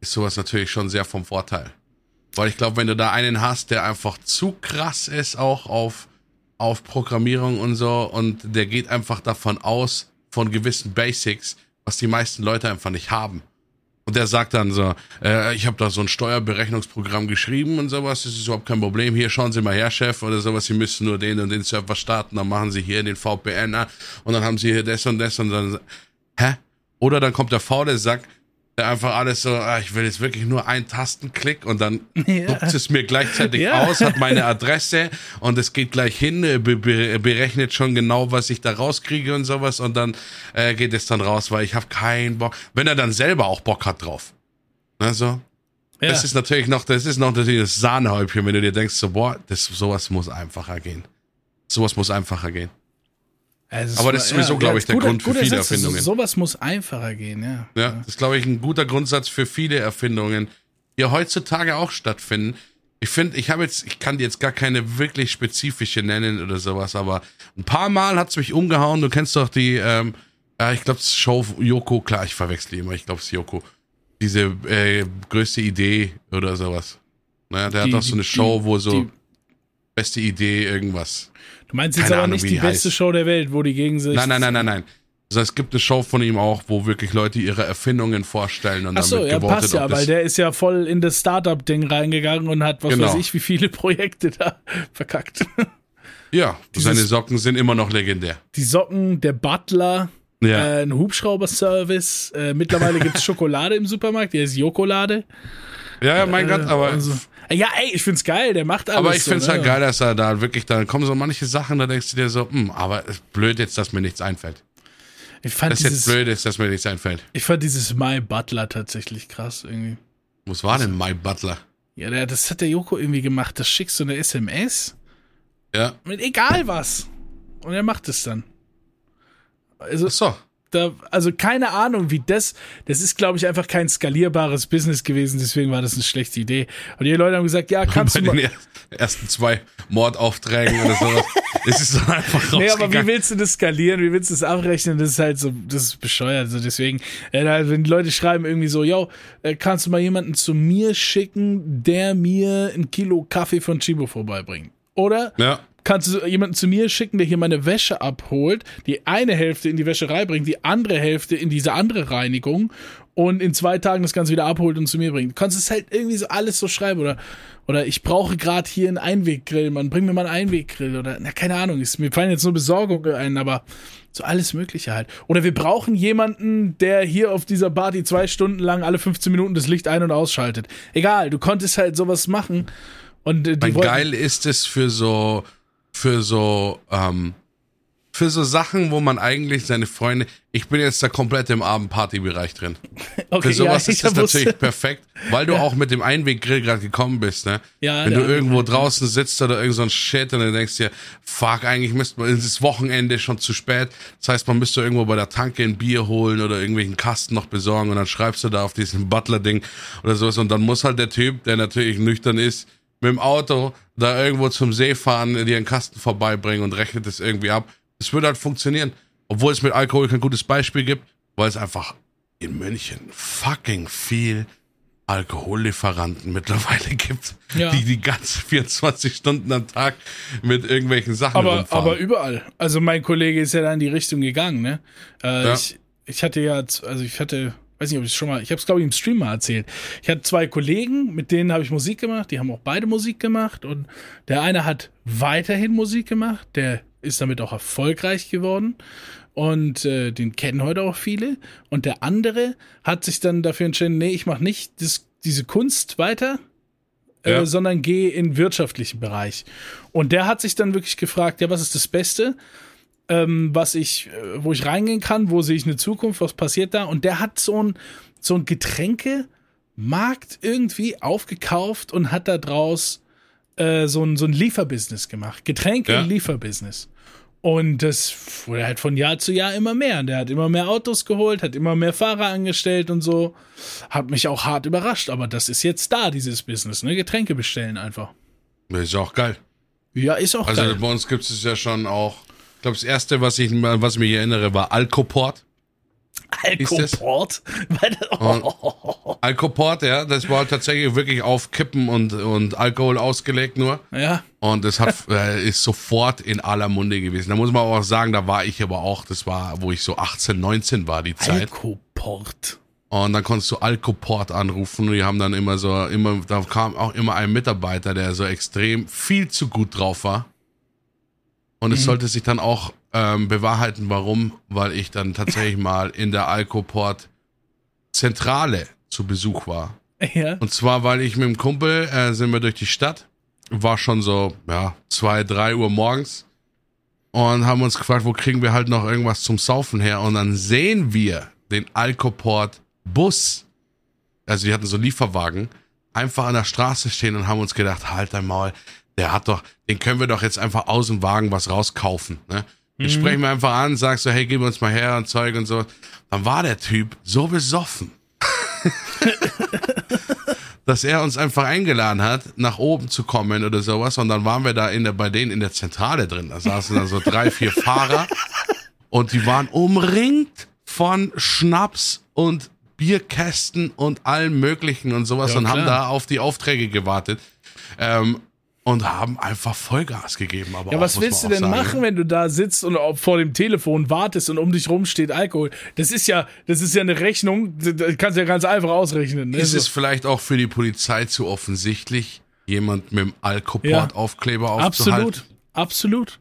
ist sowas natürlich schon sehr vom Vorteil. Weil ich glaube, wenn du da einen hast, der einfach zu krass ist, auch auf, auf Programmierung und so, und der geht einfach davon aus, von gewissen Basics, was die meisten Leute einfach nicht haben. Und der sagt dann so, äh, ich habe da so ein Steuerberechnungsprogramm geschrieben und sowas, das ist überhaupt kein Problem. Hier schauen Sie mal her, Chef, oder sowas, Sie müssen nur den und den Server starten, dann machen Sie hier den VPN an und dann haben Sie hier das und das und dann, hä? Oder dann kommt der faule Sack, einfach alles so, ah, ich will jetzt wirklich nur einen Tastenklick und dann Ja. druckt es mir gleichzeitig Ja. aus, hat meine Adresse und es geht gleich hin, äh, be be berechnet schon genau, was ich da rauskriege und sowas und dann äh, geht es dann raus, weil ich habe keinen Bock. Wenn er dann selber auch Bock hat drauf. Also, ja. das ist natürlich noch, das ist noch natürlich das Sahnehäubchen, wenn du dir denkst, so, boah, das, sowas muss einfacher gehen. Sowas muss einfacher gehen. Also es Aber das ist sowieso, glaub ich, der guter- Grund für viele Satz. Erfindungen. So, sowas muss einfacher gehen, ja. Ja, das ist, glaube ich, ein guter Grundsatz für viele Erfindungen, die ja heutzutage auch stattfinden. Ich finde, ich habe jetzt, ich kann dir jetzt gar keine wirklich spezifische nennen oder sowas, aber ein paar Mal hat's mich umgehauen. Du kennst doch die, ähm, ja, ich glaube, Show Yoko, klar, ich verwechsel die immer, ich glaube, es ist Yoko. Diese äh, größte Idee oder sowas. Naja, der Die- hat doch so eine die- Show, wo so die- beste Idee irgendwas. Du meinst jetzt aber Ahnung, nicht die beste heißt. Show der Welt, wo die gegen sich. Nein, nein, nein, nein, nein. Also es gibt eine Show von ihm auch, wo wirklich Leute ihre Erfindungen vorstellen und Ach so, wird ja, gewotet, passt ja, weil das der ist ja voll in das Startup-Ding reingegangen und hat, was Genau. weiß ich, wie viele Projekte da verkackt. Ja, Dieses- seine Socken sind immer noch legendär. Die Socken, der Butler, äh, ein Hubschrauber-Service. Äh, mittlerweile gibt's Schokolade im Supermarkt, die heißt Jokolade. Ja, ja, mein Äh, Gott, aber. also- ja, ey, ich find's geil, der macht alles. aber ich so, finde es halt ne? geil, dass er da wirklich, da kommen so manche Sachen, da denkst du dir so, hm, aber es ist blöd jetzt, dass mir nichts einfällt. Ich fand, Das ist jetzt dieses, blöd ist, dass mir nichts einfällt. ich fand dieses My Butler tatsächlich krass irgendwie. Was war denn My Butler? Ja, der, das hat der Joko irgendwie gemacht. Das schickst du eine SMS Ja. mit egal was. Und er macht es dann. Also, Ach so. Da, also keine Ahnung, wie das. Das ist, glaube ich, einfach kein skalierbares Business gewesen, deswegen war das eine schlechte Idee. Und die Leute haben gesagt, ja, kannst Bei du den mal. er- ersten zwei Mordaufträgen oder sowas. es ist dann einfach Nee, aber wie willst du das skalieren? Wie willst du das abrechnen? Das ist halt so, das ist bescheuert. Also deswegen, äh, wenn die Leute schreiben irgendwie so, yo, äh, kannst du mal jemanden zu mir schicken, der mir ein Kilo Kaffee von Chibo vorbeibringt? Oder Ja. Kannst du jemanden zu mir schicken, der hier meine Wäsche abholt, die eine Hälfte in die Wäscherei bringt, die andere Hälfte in diese andere Reinigung und in zwei Tagen das Ganze wieder abholt und zu mir bringt. Du kannst es halt irgendwie so alles so schreiben oder oder ich brauche gerade hier einen Einweggrill, man bring mir mal einen Einweggrill oder na keine Ahnung, ist, mir fallen jetzt nur Besorgungen ein, aber so alles Mögliche halt. Oder wir brauchen jemanden, der hier auf dieser Party zwei Stunden lang alle 15 Minuten das Licht ein- und ausschaltet. Egal, du konntest halt sowas machen und äh, die Mein geil ist es für so, für so, ähm, für so Sachen, wo man eigentlich seine Freunde, ich bin jetzt da komplett im Abendpartybereich drin. okay, Für sowas ja, ist das wusste- natürlich perfekt, weil du auch mit dem Einweggrill gerade gekommen bist, ne? Ja, Wenn du irgendwo draußen sitzt oder irgend so ein Shit und dann denkst dir, fuck, eigentlich müsste man, ist Wochenende schon zu spät. Das heißt, man müsste irgendwo bei der Tanke ein Bier holen oder irgendwelchen Kasten noch besorgen und dann schreibst du da auf diesem Butler-Ding oder sowas und dann muss halt der Typ, der natürlich nüchtern ist, mit dem Auto da irgendwo zum See fahren, dir einen Kasten vorbeibringen und rechnet es irgendwie ab. Es würde halt funktionieren. Obwohl es mit Alkohol kein gutes Beispiel gibt, weil es einfach in München fucking viel Alkohollieferanten mittlerweile gibt, Ja. die die ganzen 24 Stunden am Tag mit irgendwelchen Sachen aber, rumfahren. aber überall. Also mein Kollege ist ja da in die Richtung gegangen, ne? Äh, Ja. ich, ich hatte ja, also ich hatte, weiß nicht, ob ich es schon mal, ich habe es glaube ich im Stream mal erzählt. Ich hatte zwei Kollegen, mit denen habe ich Musik gemacht, die haben auch beide Musik gemacht und der eine hat weiterhin Musik gemacht, der ist damit auch erfolgreich geworden und äh, den kennen heute auch viele und der andere hat sich dann dafür entschieden, nee, ich mache nicht das, diese Kunst weiter, Ja. äh, sondern gehe in den wirtschaftlichen Bereich. Und der hat sich dann wirklich gefragt, ja, was ist das Beste, ähm, was ich, äh, wo ich reingehen kann, wo sehe ich eine Zukunft, was passiert da? Und der hat so ein, so ein Getränkemarkt irgendwie aufgekauft und hat da draus äh, so ein, so ein Lieferbusiness gemacht. Getränke-Lieferbusiness. Und das wurde halt von Jahr zu Jahr immer mehr. Und der hat immer mehr Autos geholt, hat immer mehr Fahrer angestellt und so. Hat mich auch hart überrascht, aber das ist jetzt da, dieses Business, ne? Getränke bestellen einfach. Ist auch geil. Ja, ist auch Also geil. bei uns gibt es ja schon auch, ich glaube, das erste, was ich, was ich mich erinnere, war Alcoport. Das- Und- Alcoport, ja, das war tatsächlich wirklich auf Kippen und, und Alkohol ausgelegt nur. Ja, Und das hat, äh, ist sofort in aller Munde gewesen. Da muss man auch sagen, da war ich aber auch, das war, wo ich so 18, 19 war, die Zeit. Alkoport. Und dann konntest du Alcoport anrufen und die haben dann immer so, immer, da kam auch immer ein Mitarbeiter, der so extrem viel zu gut drauf war. Und es sollte sich dann auch ähm, bewahrheiten, warum, weil ich dann tatsächlich mal in der Alcoport Zentrale zu Besuch war. Ja. Und zwar, weil ich mit dem Kumpel äh, sind wir durch die Stadt, war schon so, ja, zwei, drei Uhr morgens und haben uns gefragt, wo kriegen wir halt noch irgendwas zum Saufen her? Und dann sehen wir den Alcoport Bus, also die hatten so Lieferwagen, einfach an der Straße stehen und haben uns gedacht, halt dein Maul, der hat doch, den können wir doch jetzt einfach aus dem Wagen was rauskaufen. Ne? Den sprechen wir einfach an, sagst so, hey, gib uns mal her und Zeug und so. Dann war der Typ so besoffen, dass er uns einfach eingeladen hat, nach oben zu kommen oder sowas. Und dann waren wir da in der, bei denen in der Zentrale drin. Da saßen dann so drei, vier Fahrer und die waren umringt von Schnaps und Bierkästen und allem Möglichen und sowas Ja, und haben klar. da auf die Aufträge gewartet. Ähm, und haben einfach Vollgas gegeben. Aber Ja, was willst du denn sagen, machen, wenn du da sitzt und vor dem Telefon wartest und um dich rum steht Alkohol? Das ist ja, das ist ja eine Rechnung, das kannst du ja ganz einfach ausrechnen. Ne? Ist es vielleicht auch für die Polizei zu offensichtlich, jemand mit dem Alcoport-Aufkleber aufzuhalten? Absolut, absolut.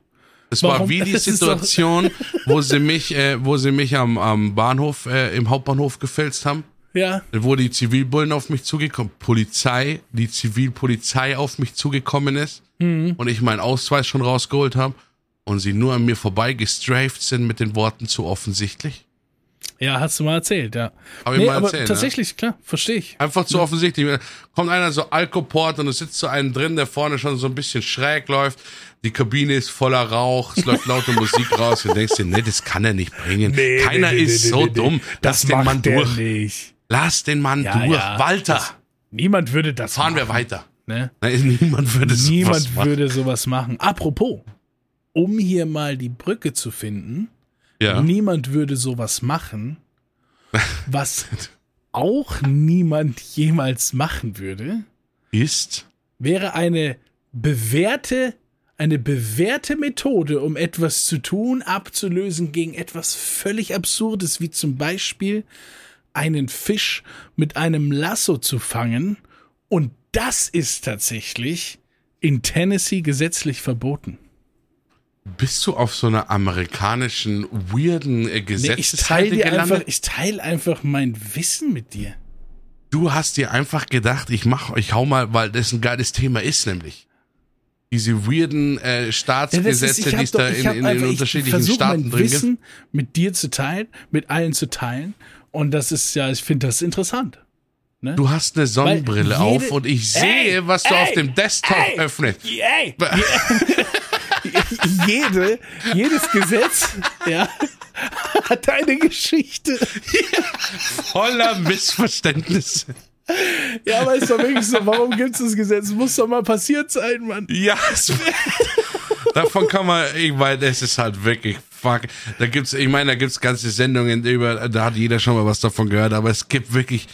Es war wie die Situation, wo sie mich, äh, wo sie mich am, am Bahnhof, äh, im Hauptbahnhof gefälzt haben. Ja. wo die Zivilbullen auf mich zugekommen, Polizei, die Zivilpolizei auf mich zugekommen ist Mhm. und ich meinen Ausweis schon rausgeholt habe und sie nur an mir vorbei gestraft sind mit den Worten zu offensichtlich. Ja, hast du mal erzählt, ja. Hab ich nee, mal aber erzählt, ne? tatsächlich, klar, verstehe ich. Einfach zu offensichtlich. Kommt einer so Alkoport und es sitzt so einen drin, der vorne schon so ein bisschen schräg läuft. Die Kabine ist voller Rauch, es läuft laute Musik raus und denkst dir, nee, das kann er nicht bringen. Keiner ist so dumm. Lass den Mann durch. nicht. Lass den Mann Ja, durch. ja. Walter, Das- Niemand würde das fahren wir machen. weiter. Ne? Nein, niemand würde sowas Niemand machen. würde sowas machen. Apropos, um hier mal die Brücke zu finden, Ja. niemand würde sowas machen, was auch niemand jemals machen würde, Ist wäre eine bewährte, eine bewährte Methode, um etwas zu tun, abzulösen gegen etwas völlig Absurdes, wie zum Beispiel einen Fisch mit einem Lasso zu fangen. Und das ist tatsächlich in Tennessee gesetzlich verboten. Bist du auf so einer amerikanischen, weirden äh, Nee, ich Gesetzesseite teile einfach, ich teile einfach mein Wissen mit dir. Du hast dir einfach gedacht, ich mach, ich hau mal, weil das ein geiles Thema ist, nämlich. Diese weirden äh, Ja, Staatsgesetze, ich die es da in, in einfach- den ich unterschiedlichen Staaten mein drin gibt. Wissen mit dir zu teilen, mit allen zu teilen. Und das ist ja, ich finde das interessant. Du hast eine Sonnenbrille jede- auf und ich sehe, Ey, was du ey, auf dem Desktop ey. öffnest. Ey, jede, jedes Gesetz, ja, hat eine Geschichte. Voller Missverständnisse. Ja, aber ist doch wirklich so, warum gibt's das Gesetz? Muss doch mal passiert sein, Mann. Ja, es, davon kann man, ich meine, das ist halt wirklich fuck. Da gibt's, ich meine, da gibt's ganze Sendungen über, da hat jeder schon mal was davon gehört, aber es gibt wirklich,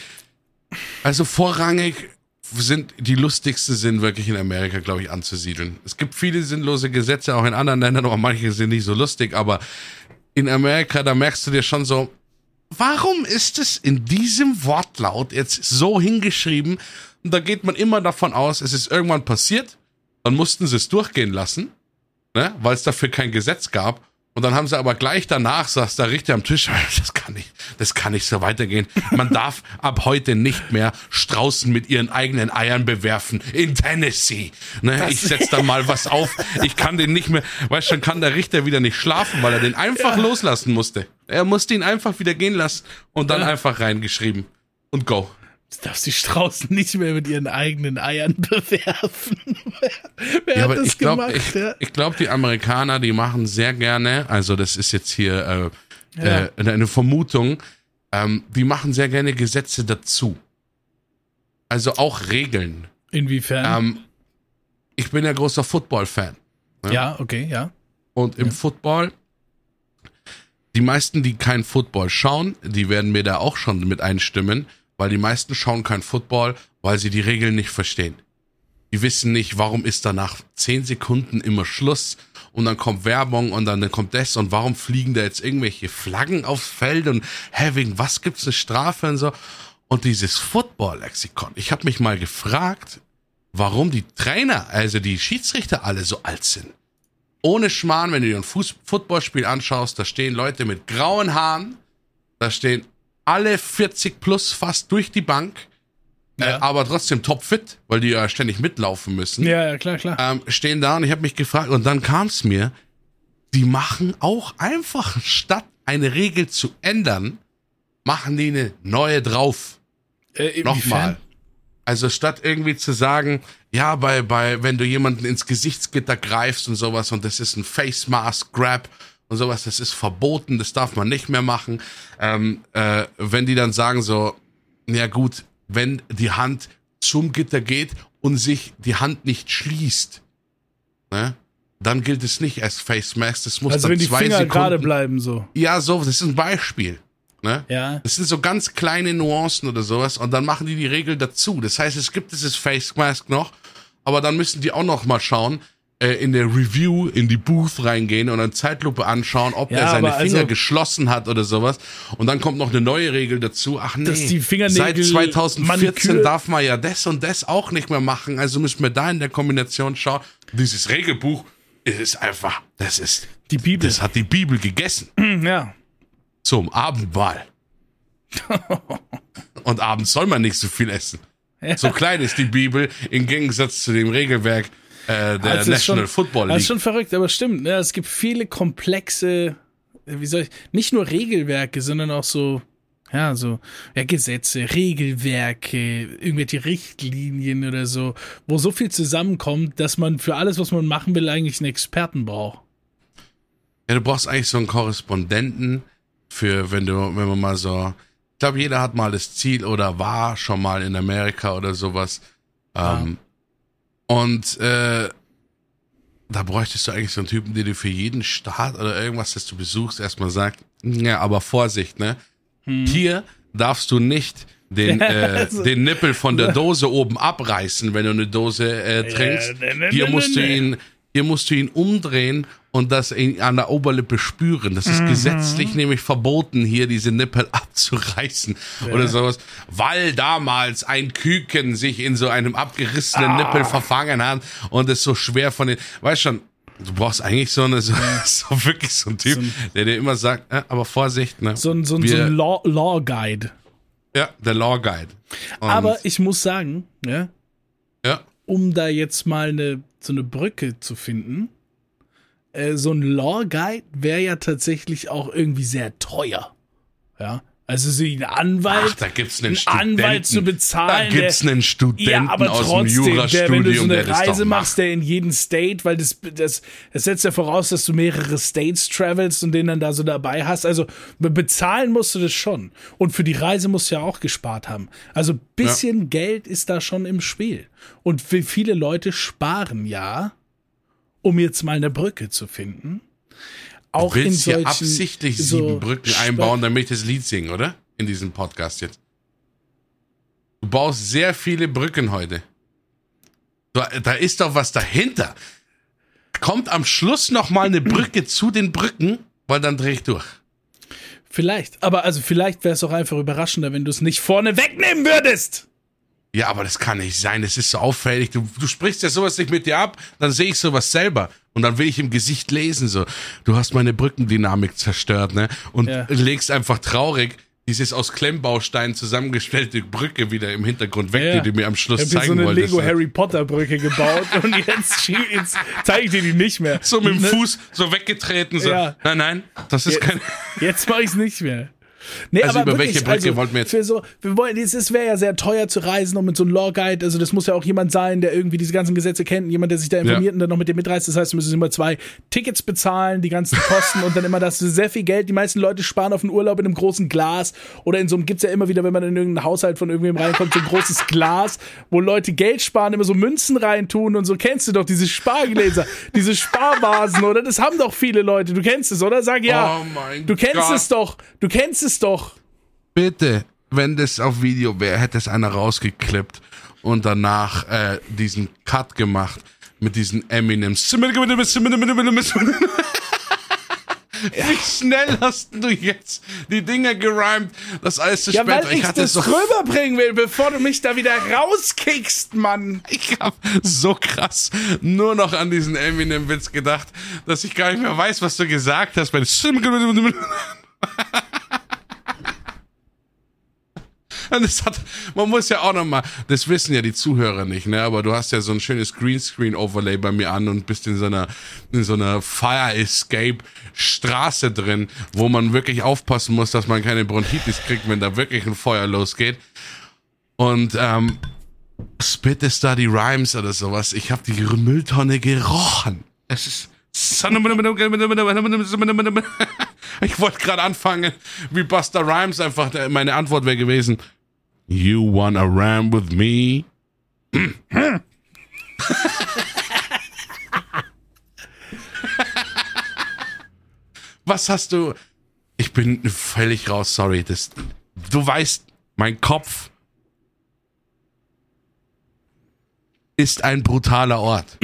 also vorrangig sind die lustigsten sind wirklich in Amerika, glaube ich, anzusiedeln. Es gibt viele sinnlose Gesetze auch in anderen Ländern, aber manche sind nicht so lustig, aber in Amerika, da merkst du dir schon so, warum ist es in diesem Wortlaut jetzt so hingeschrieben? Und da geht man immer davon aus, es ist irgendwann passiert, dann mussten sie es durchgehen lassen, ne, weil es dafür kein Gesetz gab. Und dann haben sie aber gleich danach, saß der Richter am Tisch, das kann nicht, das kann nicht so weitergehen. Man darf ab heute nicht mehr Straußen mit ihren eigenen Eiern bewerfen in Tennessee. Ne, ich setz da mal was auf. Ich kann den nicht mehr, weißt schon, kann der Richter wieder nicht schlafen, weil er den einfach loslassen musste. Er musste ihn einfach wieder gehen lassen und dann Ja. einfach reingeschrieben. Und go. Du darfst die Straußen nicht mehr mit ihren eigenen Eiern bewerfen. wer wer Ja, hat das ich glaube, gemacht? ich, ja? ich glaub, die Amerikaner, die machen sehr gerne, also das ist jetzt hier äh, Ja. äh, eine Vermutung, ähm, die machen sehr gerne Gesetze dazu. Also auch Regeln. Inwiefern? Ähm, ich bin ja großer Football-Fan. ja, okay, ja. Und im Football, die meisten, die kein Football schauen, die werden mir da auch schon mit einstimmen, weil die meisten schauen kein Football, weil sie die Regeln nicht verstehen. Die wissen nicht, warum ist da nach zehn Sekunden immer Schluss und dann kommt Werbung und dann kommt das und warum fliegen da jetzt irgendwelche Flaggen aufs Feld und hä, wegen was gibt's eine Strafe und so. Und dieses Football-Lexikon, ich habe mich mal gefragt, warum die Trainer, also die Schiedsrichter alle so alt sind ohne Schmarrn, wenn du dir ein Fuß Footballspiel anschaust, da stehen Leute mit grauen Haaren, da stehen alle 40 plus fast durch die Bank, äh, Ja. aber trotzdem topfit, weil die ja ständig mitlaufen müssen, Ja, ja, klar, klar. ähm, stehen da und ich habe mich gefragt und dann kam es mir, die machen auch einfach, statt eine Regel zu ändern, machen die eine neue drauf. Äh? Nochmal. Also statt irgendwie zu sagen, ja, bei, bei, wenn du jemanden ins Gesichtsgitter greifst und sowas und das ist ein Face Mask Grab und sowas, das ist verboten, das darf man nicht mehr machen. Ähm, äh, wenn die dann sagen so, ja gut, wenn die Hand zum Gitter geht und sich die Hand nicht schließt, ne, dann gilt es nicht als Face Mask, das muss Also dann wenn die zwei Finger gerade bleiben so. Ja, so, das ist ein Beispiel. Ne? Ja. Das sind so ganz kleine Nuancen oder sowas und dann machen die die Regel dazu. Das heißt, es gibt dieses Face Mask noch, aber dann müssen die auch noch mal schauen, äh, in der Review in die Booth reingehen und dann Zeitlupe anschauen, ob Ja, er seine Finger also- geschlossen hat oder sowas. Und dann kommt noch eine neue Regel dazu. Ach nee, Dass die Fingernägel seit 2014 Maniküre- darf man ja das und das auch nicht mehr machen. Also müssen wir da in der Kombination schauen. Dieses Regelbuch, ist einfach, das ist, Die Bibel. das hat die Bibel gegessen ja. zum Abendmahl. Und abends soll man nicht so viel essen. So klein ist die Bibel im Gegensatz zu dem Regelwerk äh, der Also National schon- Football Das League. ist schon verrückt, aber stimmt. Ne? Es gibt viele komplexe, äh, wie soll ich, nicht nur Regelwerke, sondern auch so, ja, so, ja, Gesetze, Regelwerke, irgendwelche Richtlinien oder so, wo so viel zusammenkommt, dass man für alles, was man machen will, eigentlich einen Experten braucht. Ja, du brauchst eigentlich so einen Korrespondenten für, wenn du, wenn man mal so, ich glaube, jeder hat mal das Ziel oder war schon mal in Amerika oder sowas. Ähm, Und äh, da bräuchtest du eigentlich so einen Typen, der dir für jeden Staat oder irgendwas, das du besuchst, erstmal sagt, ja, aber Vorsicht, ne? Hier darfst du nicht den, äh, Also- den Nippel von der Dose oben abreißen, wenn du eine Dose äh, trinkst. ne, ne, Hier ne, musst du ihn, hier musst du ihn umdrehen und das in, an der Oberlippe spüren. Das ist Mhm. gesetzlich nämlich verboten, hier diese Nippel abzureißen oder sowas, weil damals ein Küken sich in so einem abgerissenen Ah. Nippel verfangen hat und es so schwer von den, weißt schon, du brauchst eigentlich so eine, so, so wirklich so ein Typ, der dir immer sagt, äh, aber Vorsicht, ne? So ein, so ein, so ein Law, Law Guide. ja, der Law Guide. Und, Aber ich muss sagen, ja, ja, um da jetzt mal eine, so eine Brücke zu finden, äh, so ein Law Guide wäre ja tatsächlich auch irgendwie sehr teuer. Ja. Also so ein Anwalt, Ach, da gibt's einen einen Studenten. Anwalt zu bezahlen. Da gibt's der, einen Studenten ja, aber aus dem trotzdem, der, wenn du so Jurastudium, der eine Reise machst, der in jeden State, weil das, das, das setzt ja voraus, dass du mehrere States travelst und den dann da so dabei hast. Also be- bezahlen musst du das schon. Und für die Reise musst du ja auch gespart haben. Also bisschen Geld ist da schon im Spiel. Und wie viele Leute sparen ja, um jetzt mal eine Brücke zu finden. Auch Du willst in hier solchen, absichtlich so sieben Brücken Spa- einbauen, damit ich das Lied singen, oder? In diesem Podcast jetzt. Du baust sehr viele Brücken heute. Da, da ist doch was dahinter. Kommt am Schluss noch mal eine Brücke zu den Brücken, weil dann dreh ich durch. Vielleicht. Aber also vielleicht wäre es auch einfach überraschender, wenn du es nicht vorne wegnehmen würdest. Ja, aber das kann nicht sein. Das ist so auffällig. Du, du sprichst ja sowas nicht mit dir ab, dann sehe ich sowas selber. Und dann will ich im Gesicht lesen, so, du hast meine Brückendynamik zerstört, ne? Und Ja. legst einfach traurig dieses aus Klemmbausteinen zusammengestellte Brücke wieder im Hintergrund weg, Ja. die du mir am Schluss Ich hier so zeigen eine wolltest. Lego ne? Harry Potter Brücke gebaut und jetzt, jetzt zeige ich dir die nicht mehr. So mit dem Ne? Fuß so weggetreten, so. Ja. Nein, nein, das ist Jetzt, kein. jetzt mache ich es nicht mehr. Nee, Also aber über wirklich, welche Brücke also wollten wir jetzt- so, wir wollen, es wäre ja sehr teuer zu reisen und mit so einem Law Guide, also das muss ja auch jemand sein, der irgendwie diese ganzen Gesetze kennt, jemand, der sich da informiert und dann noch mit dir mitreist. Das heißt, du müsstest immer zwei Tickets bezahlen, die ganzen Kosten und dann immer das sehr viel Geld. Die meisten Leute sparen auf einen Urlaub in einem großen Glas oder in so einem gibt's ja immer wieder, wenn man in irgendeinen Haushalt von irgendwem reinkommt, so ein großes Glas, wo Leute Geld sparen, immer so Münzen reintun und so. Kennst du doch diese Spargläser, diese Sparvasen, oder? Das haben doch viele Leute. Du kennst es, oder? Sag ja. Oh mein du kennst Gott. es doch. Du kennst es doch. Bitte, wenn das auf Video wäre, hätte es einer rausgeklippt und danach äh, diesen Cut gemacht mit diesen Eminem. Wie schnell hast du jetzt die Dinger gerimt? Das alles zu Ja, spät. weil ich, hatte das so, rüberbringen will, bevor du mich da wieder rauskickst, Mann. ich hab so krass nur noch an diesen Eminem-Witz gedacht, dass ich gar nicht mehr weiß, was du gesagt hast. Bei Und es hat, man muss ja auch nochmal, das wissen ja die Zuhörer nicht, ne, aber du hast ja so ein schönes Greenscreen-Overlay bei mir an und bist in so einer, in so einer Fire Escape Straße drin, wo man wirklich aufpassen muss, dass man keine Bronchitis kriegt, wenn da wirklich ein Feuer losgeht. Und, ähm, Spit ist da die Rhymes oder sowas. Ich habe die Mülltonne gerochen. Es ist. Ich wollte gerade anfangen, wie Buster Rhymes einfach, meine Antwort wäre gewesen. You wanna ram with me? Was hast du? Ich bin völlig raus, sorry. Das, du weißt, mein Kopf ist ein brutaler Ort.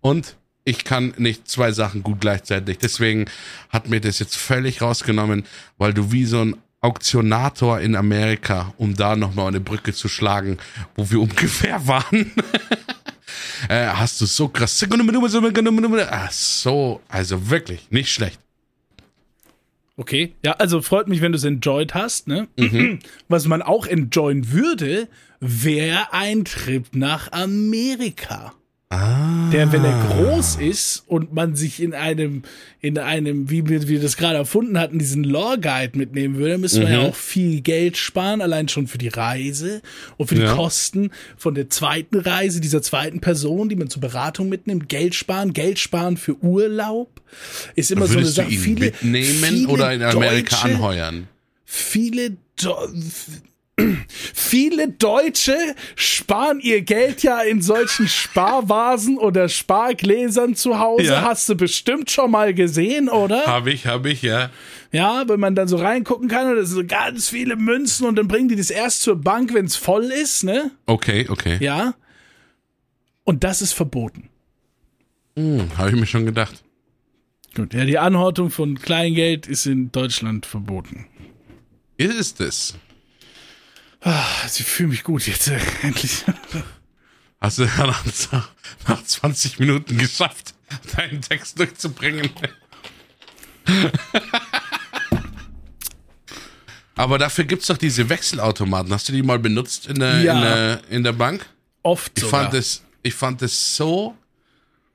Und ich kann nicht zwei Sachen gut gleichzeitig. Deswegen hat mir das jetzt völlig rausgenommen, weil du wie so ein Auktionator in Amerika, um da nochmal eine Brücke zu schlagen, wo wir ungefähr waren. äh, hast du so krass. Ach so, also wirklich, nicht schlecht. Okay, ja, also freut mich, wenn du es enjoyed hast. Ne? Was man auch enjoyen würde, wäre ein Trip nach Amerika. Ah. Der, wenn er groß ist und man sich in einem, in einem, wie wir, wir das gerade erfunden hatten, diesen Law Guide mitnehmen würde, müsste man ja auch viel Geld sparen, allein schon für die Reise und für die Ja. Kosten von der zweiten Reise, dieser zweiten Person, die man zur Beratung mitnimmt. Geld sparen, Geld sparen für Urlaub. Ist immer so eine Würdest Sache. Viele, mitnehmen viele oder in Amerika Deutsche, anheuern? viele Do Viele Deutsche sparen ihr Geld ja in solchen Sparvasen oder Spargläsern zu Hause. Ja. Hast du bestimmt schon mal gesehen, oder? Hab ich, hab ich, ja. Ja, wenn man dann so reingucken kann und das sind so ganz viele Münzen und dann bringen die das erst zur Bank, wenn es voll ist, ne? Okay, okay. Ja. Und das ist verboten. Hm, Habe ich mir schon gedacht. Gut, ja, die Anhortung von Kleingeld ist in Deutschland verboten. Ist es? Ah, ich fühle mich gut jetzt, äh, endlich. Hast du ja nach, nach 20 Minuten geschafft, deinen Text durchzubringen? Aber dafür gibt's doch diese Wechselautomaten. Hast du die mal benutzt in der, Ja. in der, in der Bank? Oft Ich sogar. fand es, ich fand es so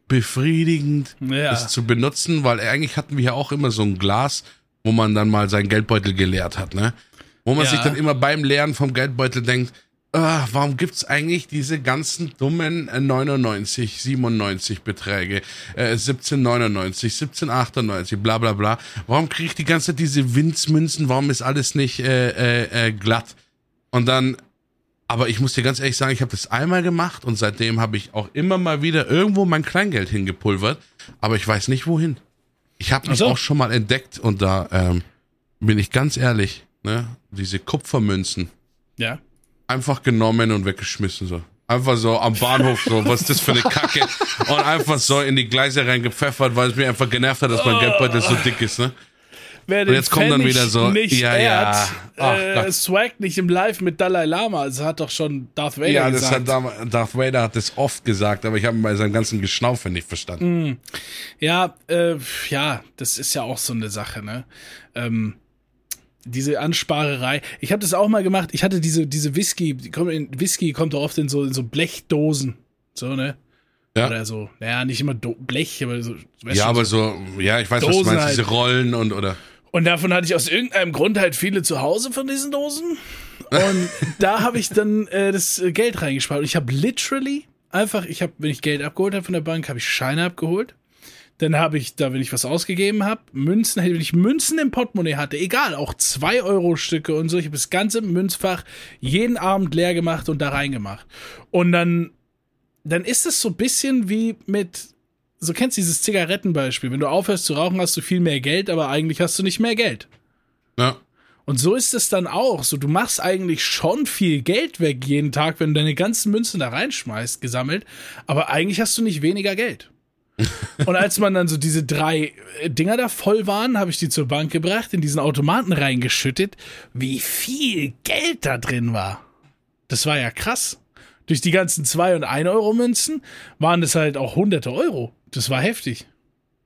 befriedigend, Ja. das zu benutzen, weil eigentlich hatten wir ja auch immer so ein Glas, wo man dann mal seinen Geldbeutel geleert hat, ne? Wo man Ja. sich dann immer beim Leeren vom Geldbeutel denkt, ah, warum gibt's eigentlich diese ganzen dummen äh, 99, 97 Beträge, äh, 1799, 1798, bla bla bla. Warum kriege ich die ganze Zeit diese Winzmünzen? Warum ist alles nicht äh, äh, äh, glatt? Und dann aber ich muss dir ganz ehrlich sagen, ich habe das einmal gemacht und seitdem habe ich auch immer mal wieder irgendwo mein Kleingeld hingepulvert, aber ich weiß nicht wohin. Ich habe mich Ach so. auch schon mal entdeckt und da ähm, bin ich ganz ehrlich, ne, diese Kupfermünzen Ja. einfach genommen und weggeschmissen so. Einfach so am Bahnhof so, was ist das für eine Kacke und einfach so in die Gleise reingepfeffert, weil es mir einfach genervt hat, dass mein Geldbeutel so dick ist, ne? Wer den jetzt kommt dann wieder so, nicht ja, ja. ehrt, Ach äh, swagt nicht im Live mit Dalai Lama. Also hat doch schon Darth Vader Ja, das gesagt. damals, Darth Vader hat das oft gesagt, aber ich habe ihn bei seinem ganzen Geschnaufe nicht verstanden. Ja, äh, ja, das ist ja auch so eine Sache, ne? Ähm, diese Ansparerei. Ich habe das auch mal gemacht. Ich hatte diese diese Whisky. Die kommt in, Whisky kommt doch oft in so in so Blechdosen, so ne? Ja. Oder so. Naja, nicht immer Do Blech, aber so. Ja, aber so. so, ja, ich weiß, was du Dosen meinst, halt. diese Rollen und oder. Und davon hatte ich aus irgendeinem Grund halt viele zu Hause von diesen Dosen. Und da habe ich dann äh, das äh, Geld reingespart. Und ich habe literally einfach, ich habe, wenn ich Geld abgeholt habe von der Bank, habe ich Scheine abgeholt. Dann habe ich da, wenn ich was ausgegeben habe, Münzen, wenn ich Münzen im Portemonnaie hatte, egal, auch 2-Euro-Stücke und so, ich habe das ganze Münzfach jeden Abend leer gemacht und da reingemacht. Und dann, dann ist es so ein bisschen wie mit, so kennst du dieses Zigarettenbeispiel. Wenn du aufhörst zu rauchen, hast du viel mehr Geld, aber eigentlich hast du nicht mehr Geld. Ja. Und so ist es dann auch. So, du machst eigentlich schon viel Geld weg jeden Tag, wenn du deine ganzen Münzen da reinschmeißt, gesammelt. Aber eigentlich hast du nicht weniger Geld. Und als man dann so diese drei äh, Dinger da voll waren, habe ich die zur Bank gebracht, in diesen Automaten reingeschüttet, wie viel Geld da drin war. Das war ja krass. Durch die ganzen 2 und 1 Euro Münzen waren das halt auch hunderte Euro. Das war heftig.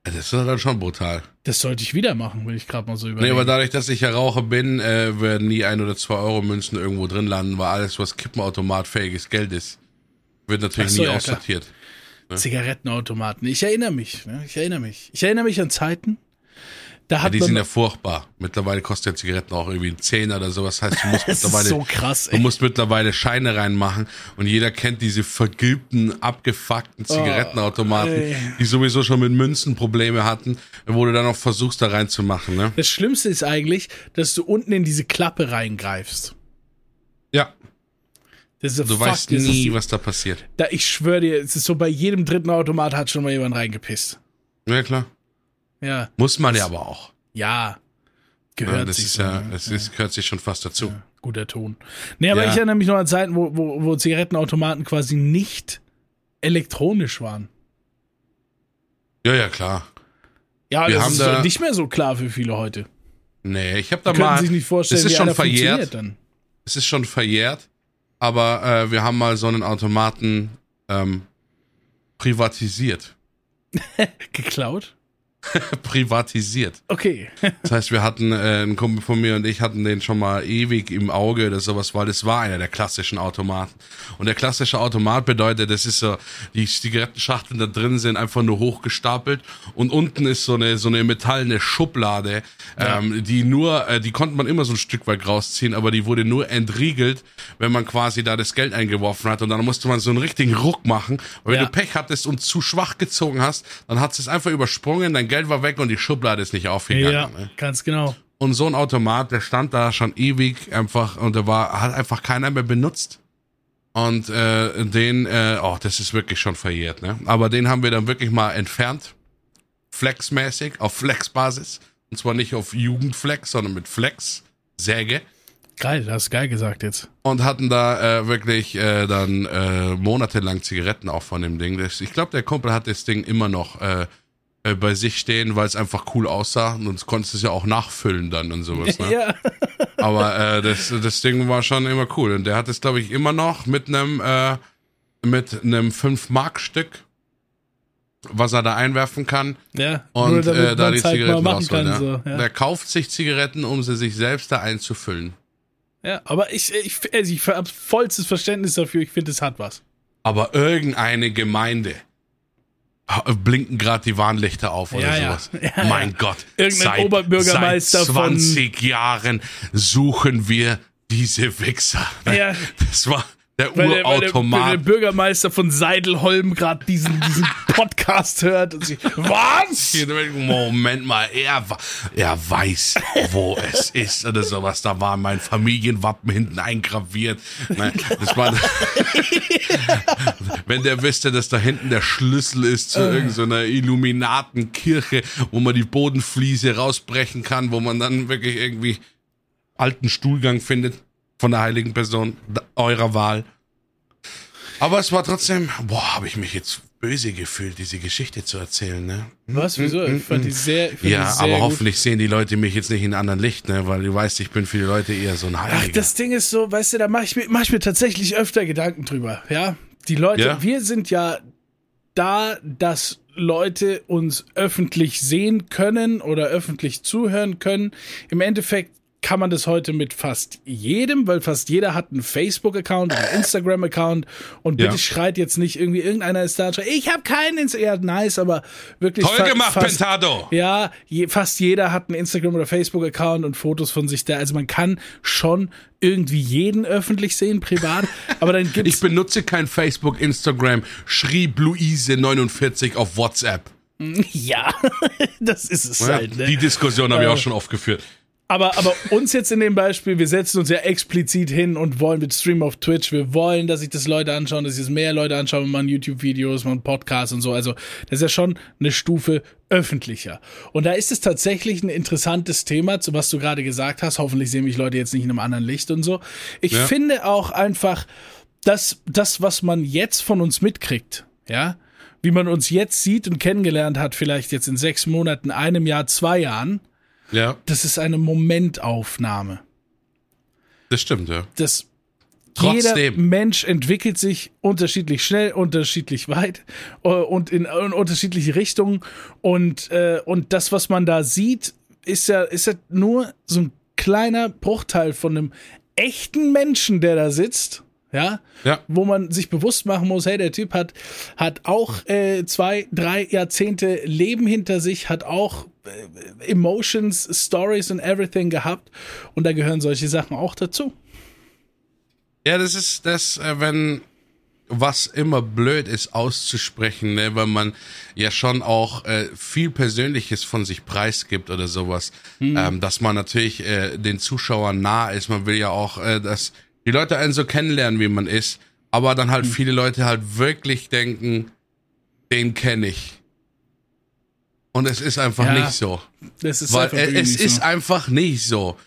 Das ist dann schon brutal. Das sollte ich wieder machen, wenn ich gerade mal so Nee, überlege. aber dadurch, dass ich ja Raucher bin, äh, werden nie ein oder zwei Euro Münzen irgendwo drin landen, weil alles, was Kippenautomatfähiges Geld ist, wird natürlich so, nie ja, aussortiert. Zigarettenautomaten. Ich erinnere mich, ne? ich erinnere mich. Ich erinnere mich an Zeiten, da Ja, hat die man sind ja furchtbar. Mittlerweile kostet ja Zigaretten auch irgendwie ein Zehner oder sowas. Heißt, du musst das ist mittlerweile so krass, Du musst mittlerweile Scheine reinmachen und jeder kennt diese vergilbten, abgefuckten Zigarettenautomaten, Oh, die sowieso schon mit Münzen Probleme hatten, wo du dann noch versuchst, da reinzumachen, ne? Das Schlimmste ist eigentlich, dass du unten in diese Klappe reingreifst. Ja, Das du weißt das nie, ist, was da passiert. da, Ich schwöre dir, es ist so bei jedem dritten Automat hat schon mal jemand reingepisst. Ja, klar. Ja, Muss man ja aber auch. ja. Ja, Gehört das sich ist ja, ne? es ist, gehört sich schon fast dazu. Guter Ton. Nee, aber Ja. ich erinnere mich noch an Zeiten, wo, wo, wo Zigarettenautomaten quasi nicht elektronisch waren. Ja, ja, klar. Ja, Wir das haben ist da- nicht mehr so klar für viele heute. Nee, ich habe da Die mal. sich nicht vorstellen, es ist wie schon verjährt. es ist schon verjährt, aber äh, wir haben mal so einen Automaten ähm, privatisiert. Geklaut? privatisiert. Okay. Das heißt, wir hatten, äh, ein Kumpel von mir und ich hatten den schon mal ewig im Auge oder sowas, weil das war einer der klassischen Automaten. Und der klassische Automat bedeutet, das ist so, die Zigarettenschachteln da drin sind einfach nur hochgestapelt und unten ist so eine, so eine metallene Schublade, ähm, die nur, äh, die konnte man immer so ein Stück weit rausziehen, aber die wurde nur entriegelt, wenn man quasi da das Geld eingeworfen hat und dann musste man so einen richtigen Ruck machen. Und wenn Ja. du Pech hattest und zu schwach gezogen hast, dann hat es einfach übersprungen, dein Geld war weg und die Schublade ist nicht aufgegangen. Ja, Ne? ganz genau. Und so ein Automat, der stand da schon ewig einfach und der war, hat einfach keiner mehr benutzt. Und äh, den, äh, oh, das ist wirklich schon verjährt, ne? Aber den haben wir dann wirklich mal entfernt, flexmäßig, auf Flexbasis. Und zwar nicht auf Jugendflex, sondern mit Flex, Säge. Geil, das ist geil gesagt jetzt. Und hatten da äh, wirklich äh, dann äh, monatelang Zigaretten auch von dem Ding. Ich glaube, der Kumpel hat das Ding immer noch äh, äh, bei sich stehen, weil es einfach cool aussah. Und sonst konntest du es ja auch nachfüllen dann und sowas. Ne? Ja. Aber äh, das, das Ding war schon immer cool. Und der hat es, glaube ich, immer noch mit einem äh, mit einem 5-Mark-Stück, was er da einwerfen kann. Ja. Und äh, da die mal Zigaretten rausholen. kann. Ja. So, ja. Der kauft sich Zigaretten, um sie sich selbst da einzufüllen. ja, aber ich, ich, also ich habe vollstes Verständnis dafür. Ich finde, es hat was. Aber irgendeine Gemeinde blinken gerade die Warnlichter auf oder Ja, sowas. Ja, mein ja. Gott. Irgendein seit, Oberbürgermeister seit von- 20 Jahren suchen wir diese Wichser. Ja. Das war der Weil der, weil der, Urautomat. weil der Bürgermeister von Seidelholm gerade diesen, diesen Podcast hört und sich, was? Moment mal, er, er weiß, wo es ist oder sowas. Da war mein Familienwappen hinten eingraviert. Nein, das war, wenn der wüsste, dass da hinten der Schlüssel ist zu irgendeiner Illuminatenkirche, wo man die Bodenfliese rausbrechen kann, wo man dann wirklich irgendwie alten Stuhlgang findet von der heiligen Person eurer Wahl. Aber es war trotzdem, boah, habe ich mich jetzt böse gefühlt, diese Geschichte zu erzählen, ne? Was? Wieso? Ich fand die sehr, ich fand Ja, die sehr aber gut. hoffentlich sehen die Leute mich jetzt nicht in einem anderen Licht, ne? Weil du weißt, ich bin für die Leute eher so ein Ach, Heiliger. das Ding ist so, weißt du, da mache ich, mir- mach ich mir tatsächlich öfter Gedanken drüber, ja? Die Leute, Ja. wir sind ja da, dass Leute uns öffentlich sehen können oder öffentlich zuhören können. Im Endeffekt kann man das heute mit fast jedem, weil fast jeder hat einen Facebook-Account oder Instagram-Account und bitte Ja. schreit jetzt nicht irgendwie, irgendeiner ist da ich habe keinen Instagram, ja, nice, aber wirklich Toll gemacht, fast, Pentado! ja, je, fast jeder hat einen Instagram- oder Facebook-Account und Fotos von sich da. Also man kann schon irgendwie jeden öffentlich sehen, privat. Aber dann Ich gibt's benutze kein Facebook, Instagram, schrieb Luise49 auf WhatsApp. ja, das ist es Ja, halt. Ne? Die Diskussion habe ich Äh. auch schon oft geführt. Aber, aber uns jetzt in dem Beispiel, wir setzen uns ja explizit hin und wollen mit Stream auf Twitch, wir wollen, dass sich das Leute anschauen, dass sich das mehr Leute anschauen, wir machen YouTube-Videos, machen Podcasts und so. Also das ist ja schon eine Stufe öffentlicher. Und da ist es tatsächlich ein interessantes Thema, zu was du gerade gesagt hast. Hoffentlich sehen mich Leute jetzt nicht in einem anderen Licht und so. Ich Ja. finde auch einfach, dass das, was man jetzt von uns mitkriegt, ja, wie man uns jetzt sieht und kennengelernt hat, vielleicht jetzt in sechs Monaten, einem Jahr, zwei Jahren, Ja, das ist eine Momentaufnahme. das stimmt, ja. Das Trotzdem. jeder Mensch entwickelt sich unterschiedlich schnell, unterschiedlich weit äh, und in, in unterschiedliche Richtungen und äh, und das, was man da sieht, ist ja ist ja nur so ein kleiner Bruchteil von einem echten Menschen, der da sitzt. Ja, Ja. wo man sich bewusst machen muss, hey, der Typ hat, hat auch äh, zwei, drei Jahrzehnte Leben hinter sich, hat auch Emotions, Stories und everything gehabt. Und da gehören solche Sachen auch dazu. Ja, das ist das, äh, wenn was immer blöd ist auszusprechen, ne, weil man ja schon auch äh, viel Persönliches von sich preisgibt oder sowas, ähm, dass man natürlich äh, den Zuschauern nah ist. Man will ja auch, äh, dass die Leute einen so kennenlernen, wie man ist, aber dann halt viele Leute halt wirklich denken, den kenne ich. Und es ist einfach Ja, nicht so. Das ist Weil einfach es ist so. einfach nicht so.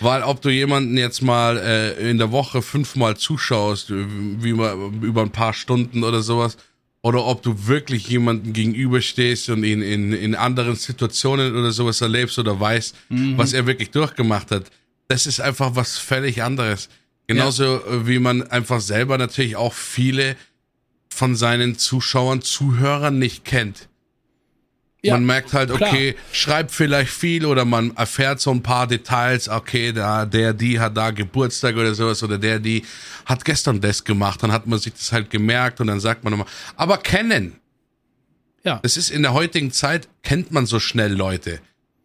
Weil ob du jemanden jetzt mal äh, in der Woche fünfmal zuschaust, äh, wie man über ein paar Stunden oder sowas, oder ob du wirklich jemanden gegenüberstehst und ihn in, in anderen Situationen oder sowas erlebst oder weißt, Mhm. was er wirklich durchgemacht hat, das ist einfach was völlig anderes. Genauso äh, wie man einfach selber natürlich auch viele von seinen Zuschauern, Zuhörern nicht kennt. Ja, man merkt halt, klar. okay, schreibt vielleicht viel oder man erfährt so ein paar Details, okay, da, der, die hat da Geburtstag oder sowas oder der, die hat gestern das gemacht, dann hat man sich das halt gemerkt und dann sagt man nochmal, aber kennen, Ja. das ist in der heutigen Zeit, kennt man so schnell Leute.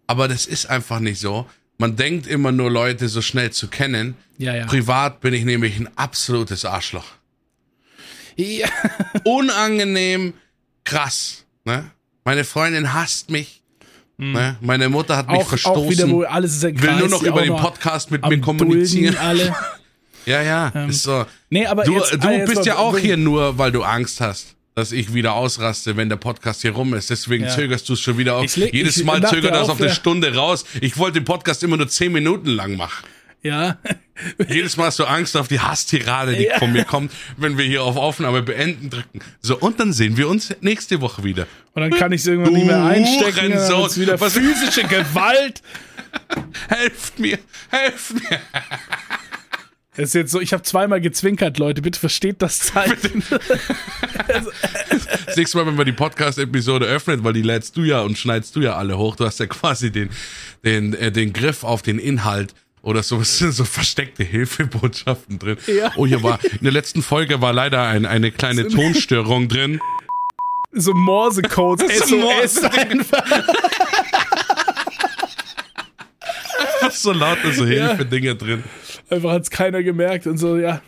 Aber das ist einfach nicht so. Man denkt immer nur Leute so schnell zu kennen. Ja, ja. Privat bin ich nämlich ein absolutes Arschloch. ja. Unangenehm, krass. Ne? Meine Freundin hasst mich. Ne? Meine Mutter hat mich. Auch, verstoßen. auch wieder, wo alles ist ein will Kreis, nur noch über den Podcast mit mir kommunizieren. Alle. Ja, ja. ist so. Nee, aber Du, jetzt, du ah, bist ja auch hier nur, weil du Angst hast, dass ich wieder ausraste, wenn der Podcast hier rum ist. Deswegen Ja. zögerst du es schon wieder auf. Ich Jedes ich Mal zögert das auf eine Stunde raus. Ich wollte den Podcast immer nur zehn Minuten lang machen. Ja. Jedes Mal hast du Angst auf die Hasstirade, die Ja. von mir kommt, wenn wir hier auf Aufnahme beenden drücken. So, und dann sehen wir uns nächste Woche wieder. Und dann kann ich es irgendwann nicht mehr einstecken. Wird's wieder Was- physische Gewalt. Helft mir, helft mir. Das ist jetzt so, ich habe zweimal gezwinkert, Leute. Bitte versteht das Zeichen. Das nächste Mal, wenn wir die Podcast-Episode öffnen, weil die lädst du ja und schneidest du ja alle hoch, du hast ja quasi den, den, äh, den Griff auf den Inhalt oder so, so versteckte Hilfebotschaften drin. Ja. Oh, hier war, in der letzten Folge war leider ein, eine kleine Tonstörung drin. so Morse-Codes, SOS Morse- einfach. so laute so Ja. Hilfedinger drin. Einfach hat's keiner gemerkt und so, ja.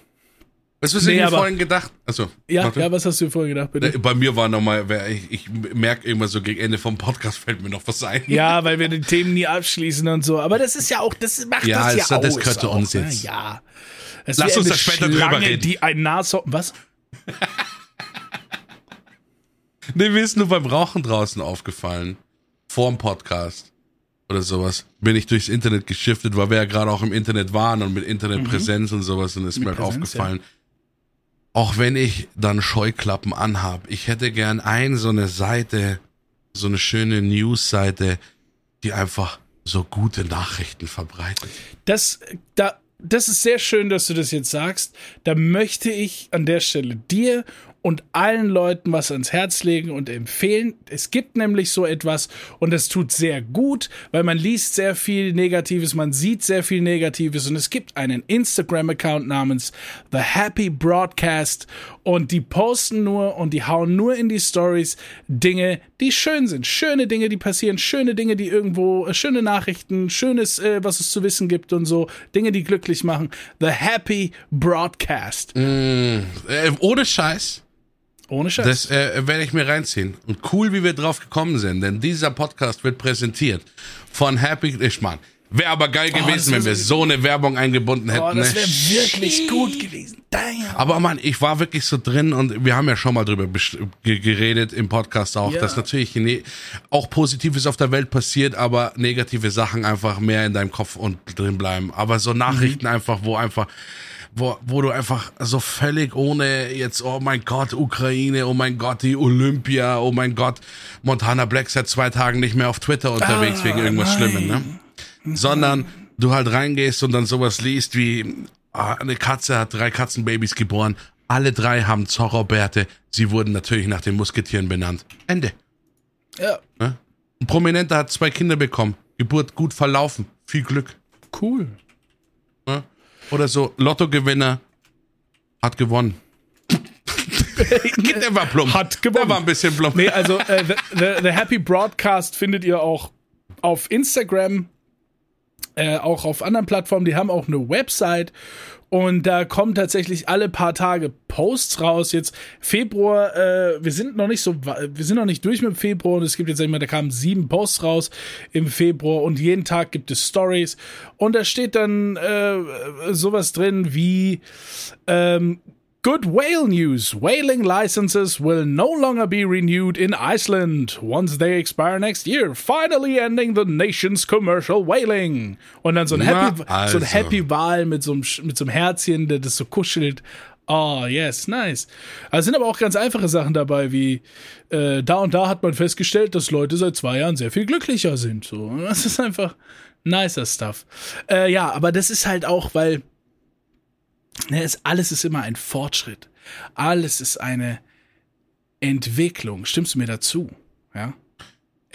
Was hast du Nee, dir aber- vorhin gedacht? Also, Ja, warte. ja, was hast du vorher gedacht, bitte? Bei mir war nochmal, ich, ich merke immer so gegen Ende vom Podcast fällt mir noch was ein. Ja, weil wir die Themen nie abschließen und so. Aber das ist ja auch, das macht Ja, das ja es- aus. das gehört zu auch, uns ne? jetzt. Ja. Es Lass uns eine da später drüber Schlange, reden. Die ein Nashorn, was? Nee, mir ist nur beim Rauchen draußen aufgefallen. Vorm Podcast oder sowas. Bin ich durchs Internet geschiftet, weil wir ja gerade auch im Internet waren und mit Internetpräsenz und sowas und ist mir halt Präsenz, aufgefallen. Auch wenn ich dann Scheuklappen anhab, ich hätte gern ein so eine Seite, so eine schöne News-Seite, die einfach so gute Nachrichten verbreitet. Das, da, das ist sehr schön, dass du das jetzt sagst. Da möchte ich an der Stelle dir und allen Leuten was ans Herz legen und empfehlen. Es gibt nämlich so etwas und es tut sehr gut, weil man liest sehr viel Negatives, man sieht sehr viel Negatives und es gibt einen Instagram-Account namens The Happy Broadcast und die posten nur und die hauen nur in die Stories Dinge, die schön sind, schöne Dinge, die passieren, schöne Dinge, die irgendwo, äh, schöne Nachrichten, schönes, äh, was es zu wissen gibt und so, Dinge, die glücklich machen. The Happy Broadcast. Äh, ohne Scheiß. Ohne Scheiß. Das äh, werde ich mir reinziehen. Und cool, wie wir drauf gekommen sind, denn dieser Podcast wird präsentiert von Happy Ishman. Wäre aber geil das gewesen, wenn wir so- eine Werbung eingebunden hätten. oh, das ne? wäre wirklich gut gewesen. Damn. Aber Mann, ich war wirklich so drin und wir haben ja schon mal drüber geredet im Podcast auch, Ja. dass natürlich ne auch Positives auf der Welt passiert, aber negative Sachen einfach mehr in deinem Kopf und drin bleiben. Aber so Nachrichten einfach, wo einfach wo, wo du einfach so völlig ohne jetzt, oh mein Gott, Ukraine, oh mein Gott, die Olympia, oh mein Gott, Montana Black seit zwei Tagen nicht mehr auf Twitter unterwegs Ah, wegen irgendwas nein. Schlimmem, ne? Sondern du halt reingehst und dann sowas liest wie, ah, eine Katze hat drei Katzenbabys geboren, alle drei haben Zorro-Bärte, sie wurden natürlich nach den Musketieren benannt. Ende. Ja, Ne? Ein Prominenter hat zwei Kinder bekommen, Geburt gut verlaufen, viel Glück. cool. Oder so, Lottogewinner hat gewonnen. Der war plump. Hat gewonnen. Der war ein bisschen plump. Nee, also äh, the, the, the Happy Broadcast findet ihr auch auf Instagram, äh, auch auf anderen Plattformen. Die haben auch eine Website und da kommen tatsächlich alle paar Tage Posts raus. Jetzt Februar, äh, wir sind noch nicht so, wir sind noch nicht durch mit Februar. Und es gibt jetzt sag ich mal, da kamen sieben Posts raus im Februar. Und jeden Tag gibt es Stories. Und da steht dann äh, sowas drin wie ähm, Good whale news. Whaling licenses will no longer be renewed in Iceland once they expire next year, finally ending the nation's commercial whaling. Und dann so ein Na, Happy, so also. ein Happy Wal mit so einem, mit so einem Herzchen, der das so kuschelt. Oh, yes, nice. Also sind aber auch ganz einfache Sachen dabei, wie äh, da und da hat man festgestellt, dass Leute seit zwei Jahren sehr viel glücklicher sind. So, das ist einfach nicer Stuff. Äh, ja, aber das ist halt auch, weil Ne, es, alles ist immer ein Fortschritt. Alles ist eine Entwicklung. Stimmst du mir dazu? Ja.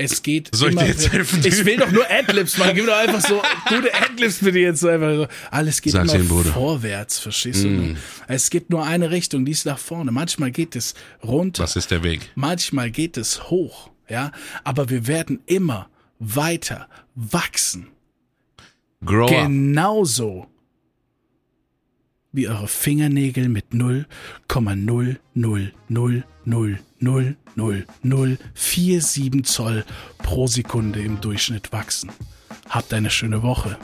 Es geht. Soll ich immer dir jetzt helfen? Ich will doch nur Adlibs machen. Gib mir doch einfach so gute Adlibs bitte jetzt einfach so. Alles geht Sag's immer ihm. Mm. vorwärts, verstehst du? ne? Es gibt nur eine Richtung, die ist nach vorne. Manchmal geht es runter. Was ist der Weg? Manchmal geht es hoch, ja. Aber wir werden immer weiter wachsen. Grow up. Genauso wie eure Fingernägel mit 0,000000047 Zoll pro Sekunde im Durchschnitt wachsen. Habt eine schöne Woche.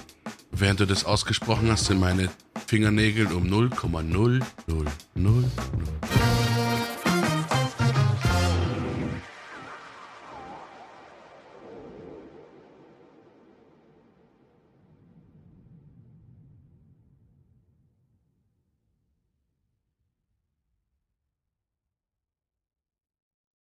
Während du das ausgesprochen hast, sind meine Fingernägel um 0,000